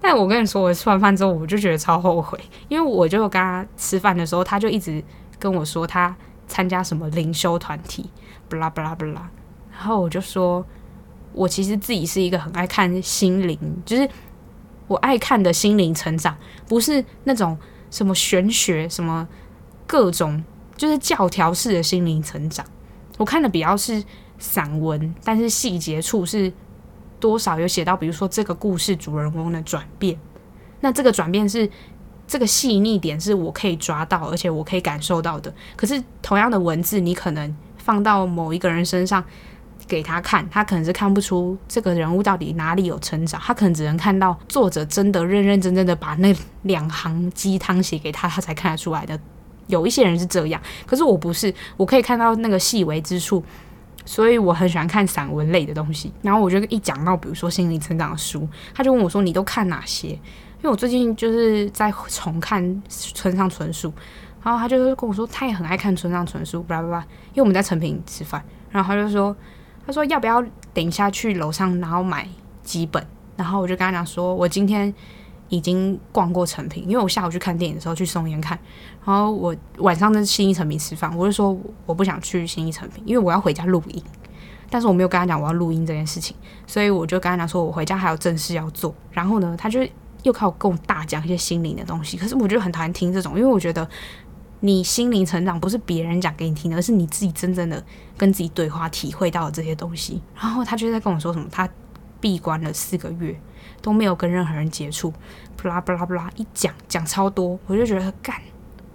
但我跟你说，我吃完饭之后，我就觉得超后悔，因为我就跟他吃饭的时候，他就一直跟我说他参加什么灵修团体，不啦不啦不啦。然后我就说，我其实自己是一个很爱看心灵，就是我爱看的心灵成长，不是那种什么玄学、什么各种，就是教条式的心灵成长。我看的比较是。”散文，但是细节处是多少有写到，比如说这个故事主人公的转变，那这个转变是这个细腻点是我可以抓到，而且我可以感受到的。可是同样的文字，你可能放到某一个人身上给他看，他可能是看不出这个人物到底哪里有成长，他可能只能看到作者真的认认真真的把那两行鸡汤写给他，他才看得出来的。有一些人是这样，可是我不是，我可以看到那个细微之处。所以我很喜欢看散文类的东西，然后我就一讲到比如说心灵成长的书，他就问我说：“你都看哪些？”因为我最近就是在重看村上春树，然后他就跟我说他也很爱看村上春树，巴拉巴拉。因为我们在诚品吃饭，然后他就说：“他说要不要等一下去楼上然后买几本？”然后我就跟他讲说：“我今天。”已经逛过成品，因为我下午去看电影的时候去松烟看，然后我晚上在新一成品吃饭，我就说我不想去新一成品，因为我要回家录音，但是我没有跟他讲我要录音这件事情，所以我就跟他讲说我回家还有正事要做，然后呢，他就又靠跟我大讲一些心灵的东西，可是我就很讨厌听这种，因为我觉得你心灵成长不是别人讲给你听的，而是你自己真正的跟自己对话体会到了这些东西，然后他就在跟我说什么，他闭关了四个月。都没有跟任何人接触，不啦不啦不啦，一讲讲超多，我就觉得干，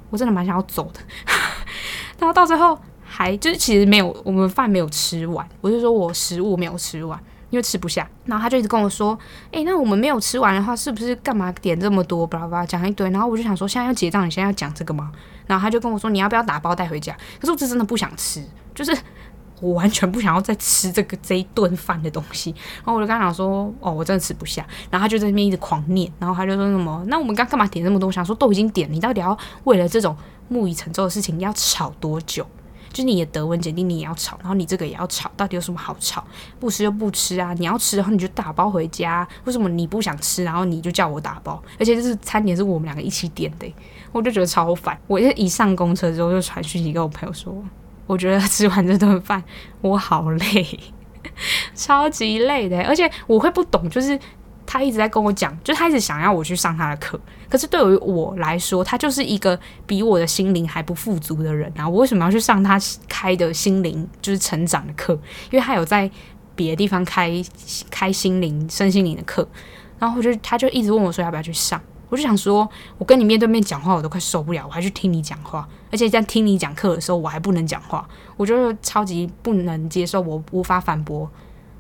我真的蛮想要走的。然后到最后还就是其实没有，我们饭没有吃完，我就说我食物没有吃完，因为吃不下。然后他就一直跟我说，诶，那我们没有吃完的话，是不是干嘛点这么多？巴拉巴拉讲一堆。然后我就想说，现在要结账，你现在要讲这个吗？然后他就跟我说，你要不要打包带回家？可是我是真的不想吃，就是。我完全不想要再吃这个这一顿饭的东西，然后我就跟他讲说，哦，我真的吃不下。然后他就在那边一直狂念，然后他就说什么，那我们刚干嘛点这么多？我想说都已经点，你到底要为了这种木已成舟的事情要吵多久？就是你的德文检定你也要吵，然后你这个也要吵，到底有什么好吵？不吃就不吃啊！你要吃的话你就打包回家。为什么你不想吃，然后你就叫我打包？而且这是餐点是我们两个一起点的，我就觉得超烦。我就一上公车之后就传讯息跟我朋友说。我觉得吃完这顿饭，我好累，超级累的。而且我会不懂，就是他一直在跟我讲，就他一直想要我去上他的课。可是对于我来说，他就是一个比我的心灵还不富足的人啊！我为什么要去上他开的心灵就是成长的课？因为他有在别的地方开开心灵、身心灵的课。然后我就他就一直问我说要不要去上。我就想说，我跟你面对面讲话，我都快受不了，我还去听你讲话，而且在听你讲课的时候，我还不能讲话，我觉得超级不能接受，我无法反驳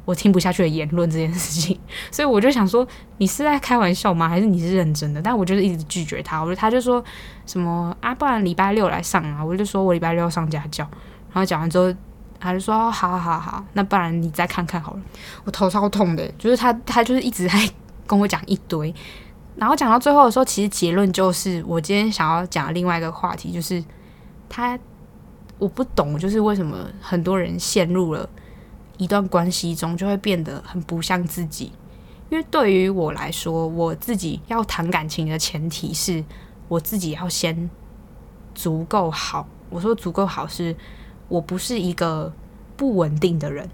我听不下去的言论这件事情，所以我就想说，你是在开玩笑吗？还是你是认真的？但我就是一直拒绝他，我就他就说什么啊，不然礼拜六来上啊，我就说我礼拜六上家教，然后讲完之后，他就说好好好，那不然你再看看好了，我头超痛的，就是他他就是一直在跟我讲一堆。然后讲到最后的时候，其实结论就是，我今天想要讲的另外一个话题就是，他我不懂，就是为什么很多人陷入了一段关系中，就会变得很不像自己。因为对于我来说，我自己要谈感情的前提是我自己要先足够好。我说足够好，是我不是一个不稳定的人，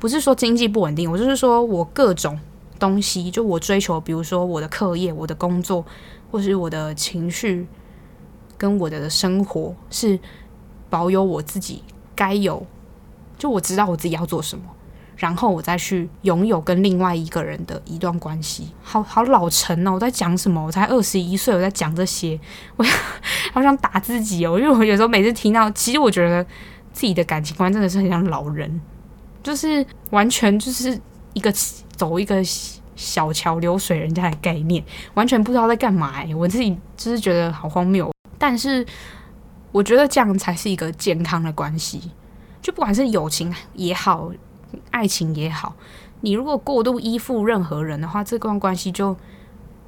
不是说经济不稳定，我就是说我各种。东西就我追求，比如说我的课业、我的工作，或是我的情绪，跟我的生活，是保有我自己该有。就我知道我自己要做什么，然后我再去拥有跟另外一个人的一段关系。好好老成哦，我在讲什么？我才二十一岁，我在讲这些，我好想打自己哦。因为我有时候每次听到，其实我觉得自己的感情观真的是很像老人，就是完全就是一个。走一个小桥流水人家的概念，完全不知道在干嘛欸。我自己就是觉得好荒谬，但是我觉得这样才是一个健康的关系。就不管是友情也好，爱情也好，你如果过度依附任何人的话，这段关系就，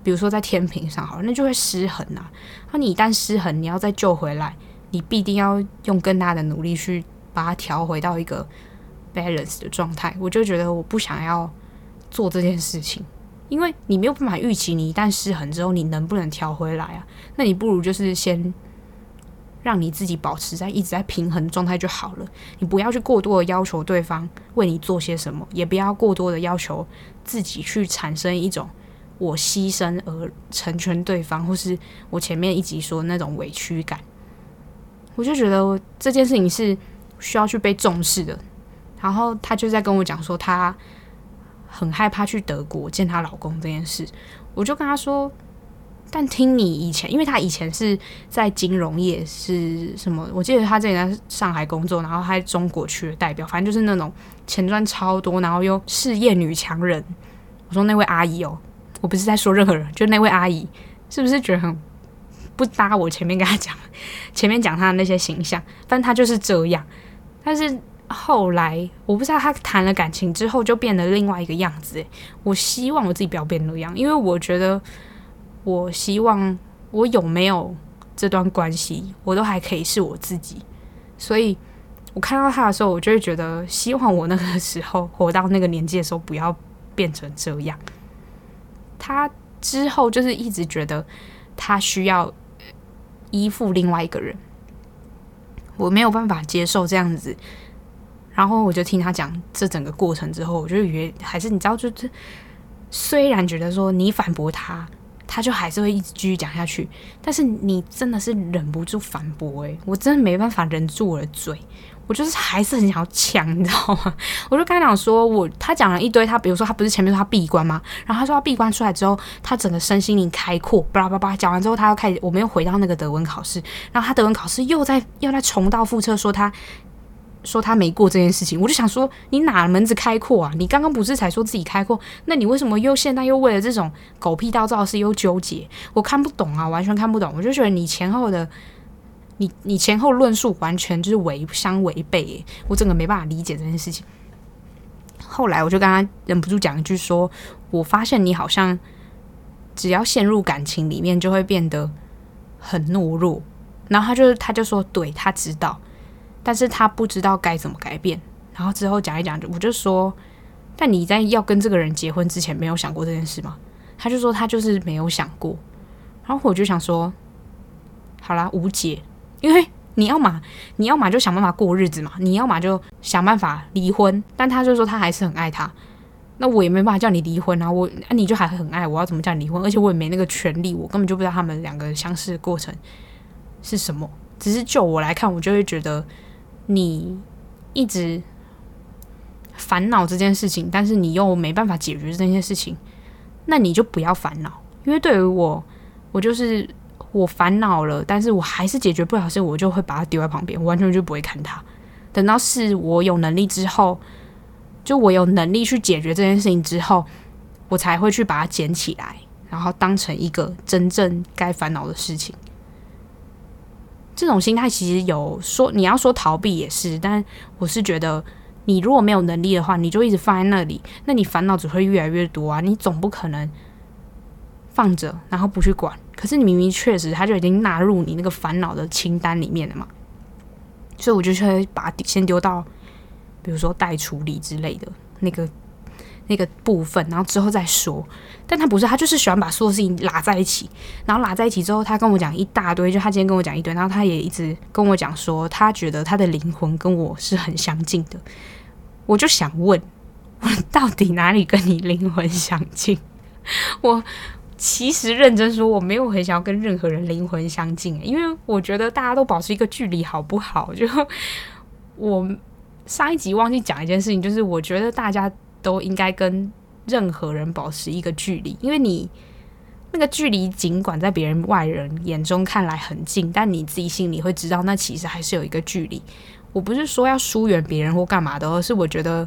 比如说在天平上好了，那就会失衡啊。那你一旦失衡，你要再救回来，你必定要用更大的努力去把它调回到一个 balance 的状态。我就觉得我不想要。做这件事情，因为你没有办法预期你一旦失衡之后，你能不能调回来啊？那你不如就是先让你自己保持在一直在平衡状态就好了。你不要去过多的要求对方为你做些什么，也不要过多的要求自己去产生一种我牺牲而成全对方，或是我前面一集说的那种委屈感。我就觉得这件事情是需要去被重视的。然后他就在跟我讲说他。很害怕去德国见她老公这件事，我就跟她说：“但听你以前，因为她以前是在金融业，是什么？我记得她之前在上海工作，然后她在中国区的代表，反正就是那种钱赚超多，然后又事业女强人。”我说：“那位阿姨哦，我不是在说任何人，就那位阿姨，是不是觉得很不搭？我前面跟她讲，前面讲她的那些形象，但她就是这样，但是。”后来我不知道他谈了感情之后就变得另外一个样子。我希望我自己不要变那样，因为我觉得我希望我有没有这段关系，我都还可以是我自己。所以我看到他的时候，我就会觉得希望我那个时候活到那个年纪的时候不要变成这样。他之后就是一直觉得他需要依附另外一个人，我没有办法接受这样子。然后我就听他讲这整个过程之后，我就以为还是你知道，就是虽然觉得说你反驳他，他就还是会一直继续讲下去，但是你真的是忍不住反驳诶、我真的没办法忍住我的嘴，我就是还是很想要呛，你知道吗？我就跟他讲说，我他讲了一堆，他比如说他不是前面说他闭关吗？然后他说他闭关出来之后，他整个身心灵开阔，巴拉巴拉讲完之后，他又开始，我们又回到那个德文考试，然后他德文考试又在又在重蹈覆辙，说他。说他没过这件事情，我就想说，你哪门子开阔啊？你刚刚不是才说自己开阔？那你为什么又现在又为了这种狗屁倒灶事又纠结？我看不懂啊，完全看不懂。我就觉得你前后的，你 你前后论述完全就是违相违背，我整个没办法理解这件事情。后来我就跟他忍不住讲一句，说我发现你好像只要陷入感情里面就会变得很懦弱。然后他就他就说，对，他知道。但是他不知道该怎么改变，然后之后讲一讲，我就说，但你在要跟这个人结婚之前没有想过这件事吗？他就说他就是没有想过，然后我就想说，好啦，无解，因为你要嘛，你要嘛就想办法过日子嘛，你要嘛就想办法离婚，但他就说他还是很爱他，那我也没办法叫你离婚啊，我那你就还很爱我，要怎么叫你离婚？而且我也没那个权利，我根本就不知道他们两个相识的过程是什么，只是就我来看，我就会觉得。你一直烦恼这件事情，但是你又没办法解决这件事情，那你就不要烦恼。因为对于我我就是我烦恼了，但是我还是解决不了，所以我就会把它丢在旁边，我完全就不会看它。等到是我有能力之后，就我有能力去解决这件事情之后，我才会去把它捡起来，然后当成一个真正该烦恼的事情。这种心态其实有说你要说逃避也是，但我是觉得你如果没有能力的话，你就一直放在那里，那你烦恼只会越来越多啊！你总不可能放着然后不去管，可是你明明确实他就已经纳入你那个烦恼的清单里面了嘛。所以我就会把先丢到，比如说待处理之类的那个那个部分，然后之后再说。但他不是，他就是喜欢把所有事情拉在一起，然后拉在一起之后，他跟我讲一大堆，就他今天跟我讲一堆，然后他也一直跟我讲说，他觉得他的灵魂跟我是很相近的。我就想问，我到底哪里跟你灵魂相近？我。其实认真说，我没有很想要跟任何人灵魂相近，因为我觉得大家都保持一个距离好不好？就我上一集忘记讲一件事情，就是我觉得大家都应该跟任何人保持一个距离，因为你那个距离尽管在别人外人眼中看来很近，但你自己心里会知道，那其实还是有一个距离。我不是说要疏远别人或干嘛的，而是我觉得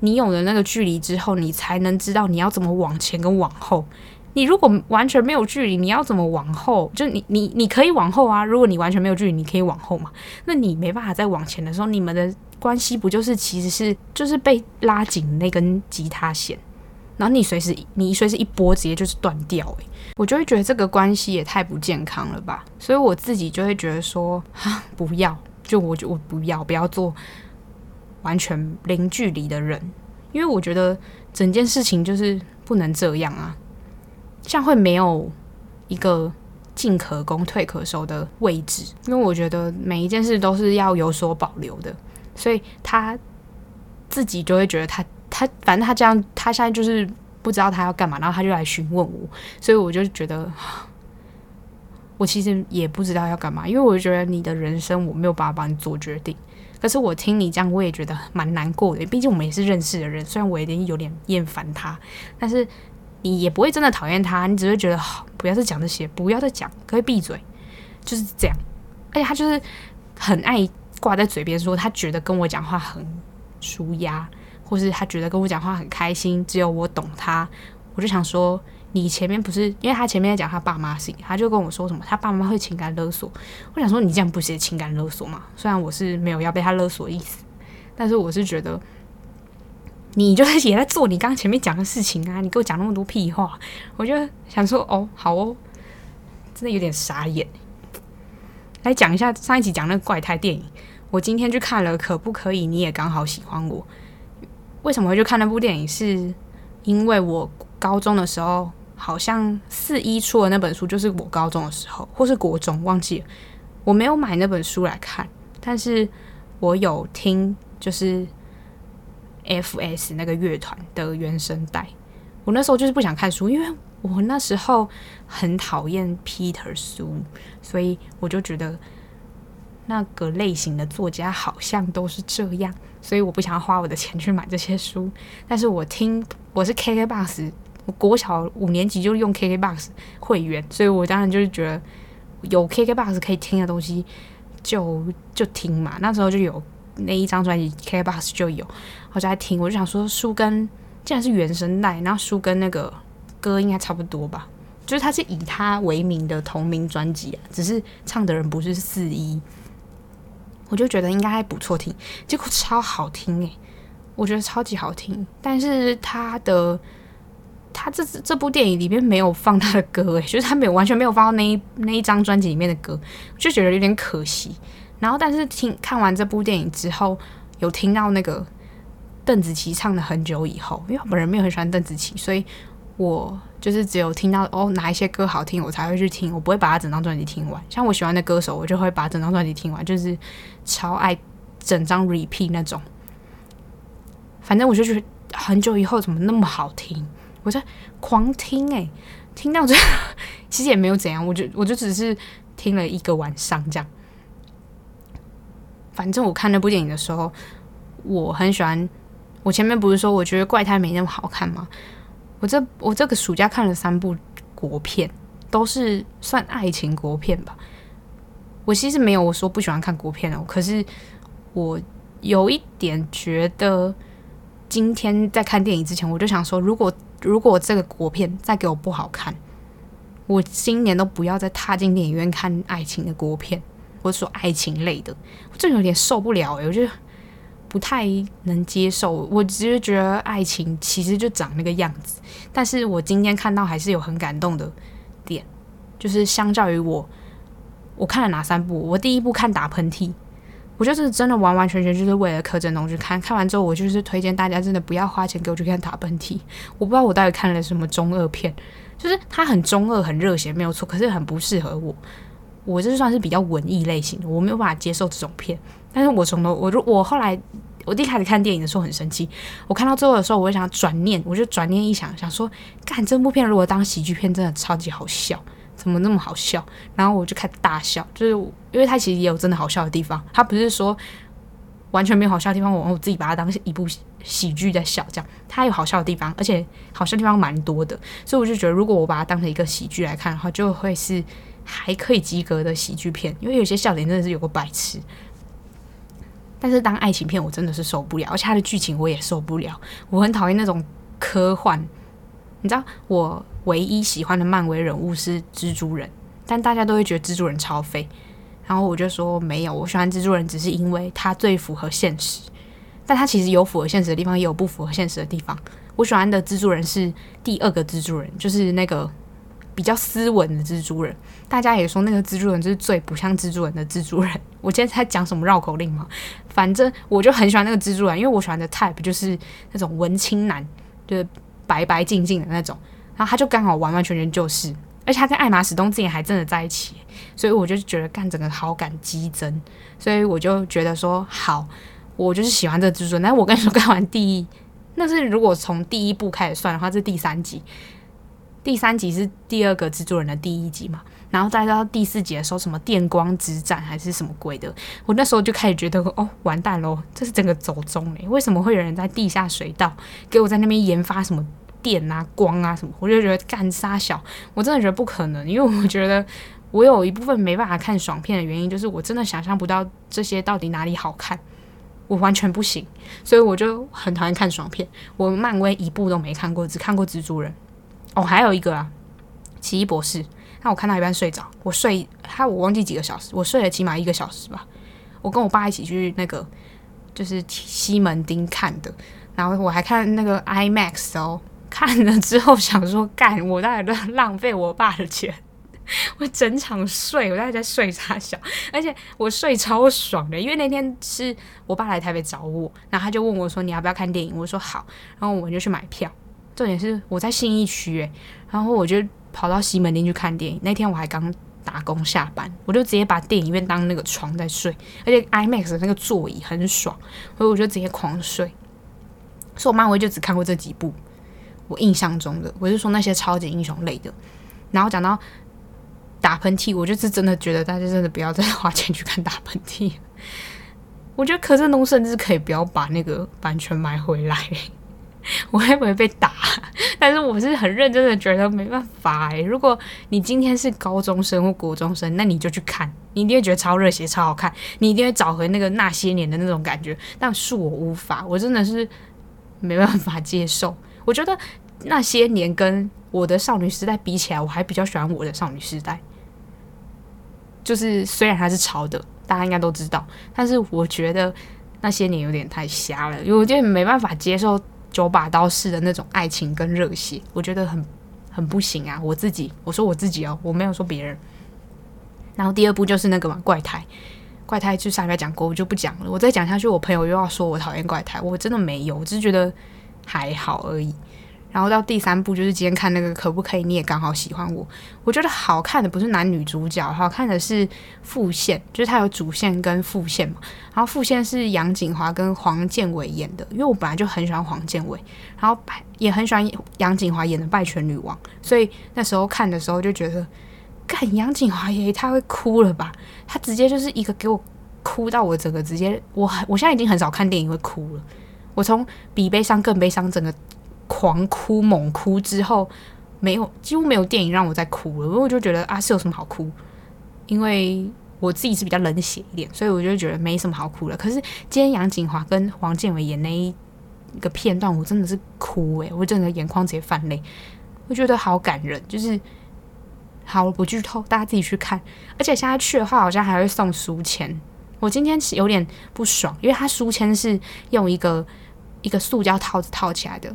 你有了那个距离之后，你才能知道你要怎么往前跟往后。你如果完全没有距离，你要怎么往后？就你你你可以往后啊。如果你完全没有距离，你可以往后嘛。那你没办法再往前的时候，你们的关系不就是其实是就是被拉紧那根吉他弦，然后你随时你随时一拨，直接就是断掉。诶，我就会觉得这个关系也太不健康了吧。所以我自己就会觉得说，哈，不要，就我就我不要不要做完全零距离的人，因为我觉得整件事情就是不能这样啊。这样会没有一个进可攻退可守的位置，因为我觉得每一件事都是要有所保留的，所以他自己就会觉得他他反正他这样，他现在就是不知道他要干嘛，然后他就来询问我，所以我就觉得 我其实也不知道要干嘛，因为我觉得你的人生我没有办法帮你做决定，可是我听你这样，我也觉得蛮难过的，毕竟我们也是认识的人，虽然我有点有点厌烦他，但是。你也不会真的讨厌他，你只会觉得好，不要再讲这些，不要再讲，可以闭嘴，就是这样。而且他就是很爱挂在嘴边说，他觉得跟我讲话很舒压，或是他觉得跟我讲话很开心，只有我懂他。我就想说，你前面不是因为他前面在讲他爸妈事情，他就跟我说什么他爸妈会情感勒索。我想说，你这样不是情感勒索吗？虽然我是没有要被他勒索的意思，但是我是觉得。你就是也在做你刚刚前面讲的事情啊！你给我讲那么多屁话，我就想说哦，好哦，真的有点傻眼。来讲一下上一集讲那个怪胎电影，我今天去看了，可不可以？你也刚好喜欢我。为什么会去看那部电影？是因为我高中的时候，好像四一出的那本书，就是我高中的时候，或是国中忘记了。我没有买那本书来看，但是我有听，就是。F.S 那个乐团的原声带，我那时候就是不想看书，因为我那时候很讨厌 Peter 苏，所以我就觉得那个类型的作家好像都是这样，所以我不想要花我的钱去买这些书。但是我听我是 KKBOX，我国小五年级就用 KKBOX 会员，所以我当然就是觉得有 KKBOX 可以听的东西就就听嘛。那时候就有。那一张专辑 KKBOX 就有，我在听，我就想说书跟既然是原声带，然后书跟那个歌应该差不多吧，就是他是以他为名的同名专辑啊，只是唱的人不是四一，我就觉得应该还不错听，结果超好听诶、我觉得超级好听，但是他的他这这部电影里面没有放他的歌诶、就是他没有完全没有放到那一那一张专辑里面的歌，就觉得有点可惜。然后，但是听看完这部电影之后，有听到那个邓紫棋唱的很久以后，因为我本人没有很喜欢邓紫棋，所以我就是只有听到哦哪一些歌好听，我才会去听，我不会把它整张专辑听完。像我喜欢的歌手，我就会把整张专辑听完，就是超爱整张 repeat 那种。反正我就觉得很久以后怎么那么好听，我在狂听诶、听到这 其实也没有怎样，我就我就只是听了一个晚上这样。反正我看那部电影的时候，我很喜欢。我前面不是说我觉得怪胎没那么好看吗？我这我这个暑假看了三部国片，都是算爱情国片吧。我其实没有我说不喜欢看国片哦，可是我有一点觉得，今天在看电影之前，我就想说，如果如果这个国片再给我不好看，我今年都不要再踏进电影院看爱情的国片，或者说爱情类的，我真有点受不了诶，我觉得不太能接受。我只是觉得爱情其实就长那个样子，但是我今天看到还是有很感动的点，就是相较于我。我看了哪三部？我第一部看打喷嚏，我就是真的完完全全就是为了柯震东去看。看完之后，我就是推荐大家真的不要花钱给我去看打喷嚏。我不知道我到底看了什么中二片，就是它很中二、很热血，没有错，可是很不适合我。我这算是比较文艺类型的，我没有办法接受这种片。但是我从头，我如我后来，我第一开始看电影的时候很生气，我看到最后的时候，我就想转念，我就转念一想，想说，干这部片如果当喜剧片，真的超级好笑。怎么那么好笑？然后我就开始大笑，就是因为他其实也有真的好笑的地方，他不是说完全没有好笑的地方，我我自己把它当成一部喜剧在笑，这样他有好笑的地方，而且好笑地方蛮多的，所以我就觉得如果我把它当成一个喜剧来看的话，就会是还可以及格的喜剧片，因为有些笑点真的是有个白痴。但是当爱情片，我真的是受不了，而且它的剧情我也受不了，我很讨厌那种科幻。你知道我唯一喜欢的漫威人物是蜘蛛人，但大家都会觉得蜘蛛人超废，然后我就说没有，我喜欢蜘蛛人只是因为他最符合现实，但他其实有符合现实的地方，也有不符合现实的地方。我喜欢的蜘蛛人是第二个蜘蛛人，就是那个比较斯文的蜘蛛人。大家也说那个蜘蛛人就是最不像蜘蛛人的蜘蛛人。我今天在讲什么绕口令吗？反正我就很喜欢那个蜘蛛人，因为我喜欢的 type 就是那种文青男，就是。白白净净的那种，然后他就刚好完完全全就是，而且他跟艾玛史东之前还真的在一起，所以我就觉得干整个好感激增，所以我就觉得说好，我就是喜欢这个蜘蛛人。但我跟你说，看完第一，那是如果从第一部开始算的话，是第三集，第三集是第二个蜘蛛人的第一集嘛。然后再到第四集的时候，什么电光之战还是什么鬼的，我那时候就开始觉得哦，完蛋喽，这是整个走中诶，为什么会有人在地下水道给我在那边研发什么电啊、光啊什么？我就觉得干杀小，我真的觉得不可能，因为我觉得我有一部分没办法看爽片的原因，就是我真的想象不到这些到底哪里好看，我完全不行，所以我就很讨厌看爽片。我漫威一部都没看过，只看过蜘蛛人。哦，还有一个啊，奇异博士。那我看到一半睡着，我睡他我忘记几个小时，我睡了起码一个小时吧。我跟我爸一起去那个就是西门町看的，然后我还看那个 IMAX 哦，看了之后想说干，我大概都浪费我爸的钱，我整场睡，我大概在睡啥小，而且我睡超爽的，因为那天是我爸来台北找我，然后他就问我说你要不要看电影，我说好，然后我们就去买票。重点是我在信义区诶，然后我就。跑到西门町去看电影，那天我还刚打工下班，我就直接把电影院当那个床在睡，而且 IMAX 的那个座椅很爽，所以我就直接狂睡。所以我漫威就只看过这几部，我印象中的，我是说那些超级英雄类的。然后讲到打喷嚏，我就是真的觉得大家真的不要再花钱去看打喷嚏。我觉得柯震东甚至可以不要把那个版权买回来。我会不会被打？但是我是很认真的，觉得没办法欸。如果你今天是高中生或国中生，那你就去看，你一定会觉得超热血、超好看，你一定会找回那个那些年的那种感觉。但是我无法，我真的是没办法接受。我觉得那些年跟我的少女时代比起来，我还比较喜欢我的少女时代。就是虽然它是潮的，大家应该都知道，但是我觉得那些年有点太瞎了，因为我觉得没办法接受。九把刀式的那种爱情跟热血，我觉得很很不行啊！我自己，我说我自己哦，我没有说别人。然后第二部就是那个嘛，怪胎，怪胎就上礼拜讲过，我就不讲了。我再讲下去，我朋友又要说我讨厌怪胎，我真的没有，我只是觉得还好而已。然后到第三部就是今天看那个可不可以？你也刚好喜欢我。我觉得好看的不是男女主角，好看的是副线，就是它有主线跟副线嘛。然后副线是杨谨华跟黄建伟演的，因为我本来就很喜欢黄建伟，然后也很喜欢杨谨华演的《败犬女王》，所以那时候看的时候就觉得，看杨谨华也太会哭了吧！他直接就是一个给我哭到我整个直接，我我现在已经很少看电影会哭了，我从比悲伤更悲伤整个。狂哭猛哭之后，没有几乎没有电影让我在哭了，因为我就觉得啊，是有什么好哭？因为我自己是比较冷血一点，所以我就觉得没什么好哭的。可是今天杨谨华跟黄建伟演那一个片段，我真的是哭诶、我真的眼眶直接泛泪，我觉得好感人。就是好，我不剧透，大家自己去看。而且现在去的话，好像还会送书签。我今天有点不爽，因为他书签是用一个一个塑胶套子套起来的，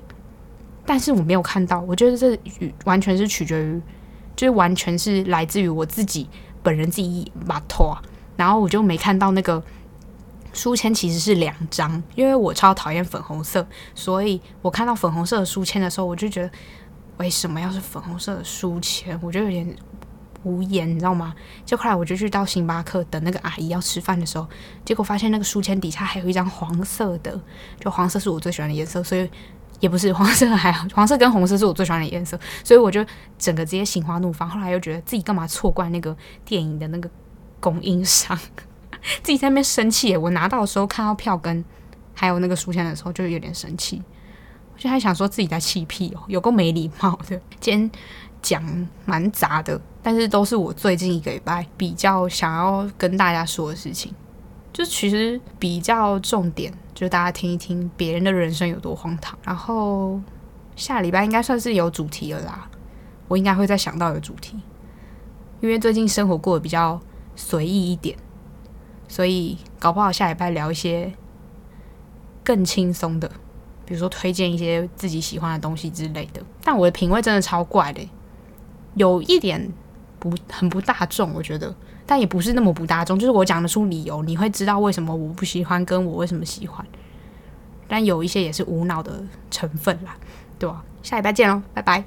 但是我没有看到。我觉得这完全是取决于，就是完全是来自于我自己。本人自己把拖，然后我就没看到那个书签其实是两张，因为我超讨厌粉红色，所以我看到粉红色的书签的时候，我就觉得为什么要是粉红色的书签？我就有点无言，你知道吗？就后来我就去到星巴克等那个阿姨要吃饭的时候，结果发现那个书签底下还有一张黄色的，就黄色是我最喜欢的颜色，所以。也不是黄色，还好黄色跟红色是我最喜欢的颜色，所以我就整个直接心花怒放。后来又觉得自己干嘛错怪那个电影的那个供应商，自己在那边生气。我拿到的时候看到票根还有那个书签的时候，就有点生气。我就还想说自己在气屁哦，有够没礼貌的。今天讲蛮杂的，但是都是我最近一个礼拜比较想要跟大家说的事情。就其实比较重点，就大家听一听别人的人生有多荒唐。然后下礼拜应该算是有主题了啦，我应该会再想到有主题，因为最近生活过得比较随意一点，所以搞不好下礼拜聊一些更轻松的，比如说推荐一些自己喜欢的东西之类的。但我的品味真的超怪的，有一点不很不大众，我觉得。但也不是那么不大众，就是我讲得出理由，你会知道为什么我不喜欢，跟我为什么喜欢。但有一些也是无脑的成分啦，对吧？下礼拜见喽，拜拜。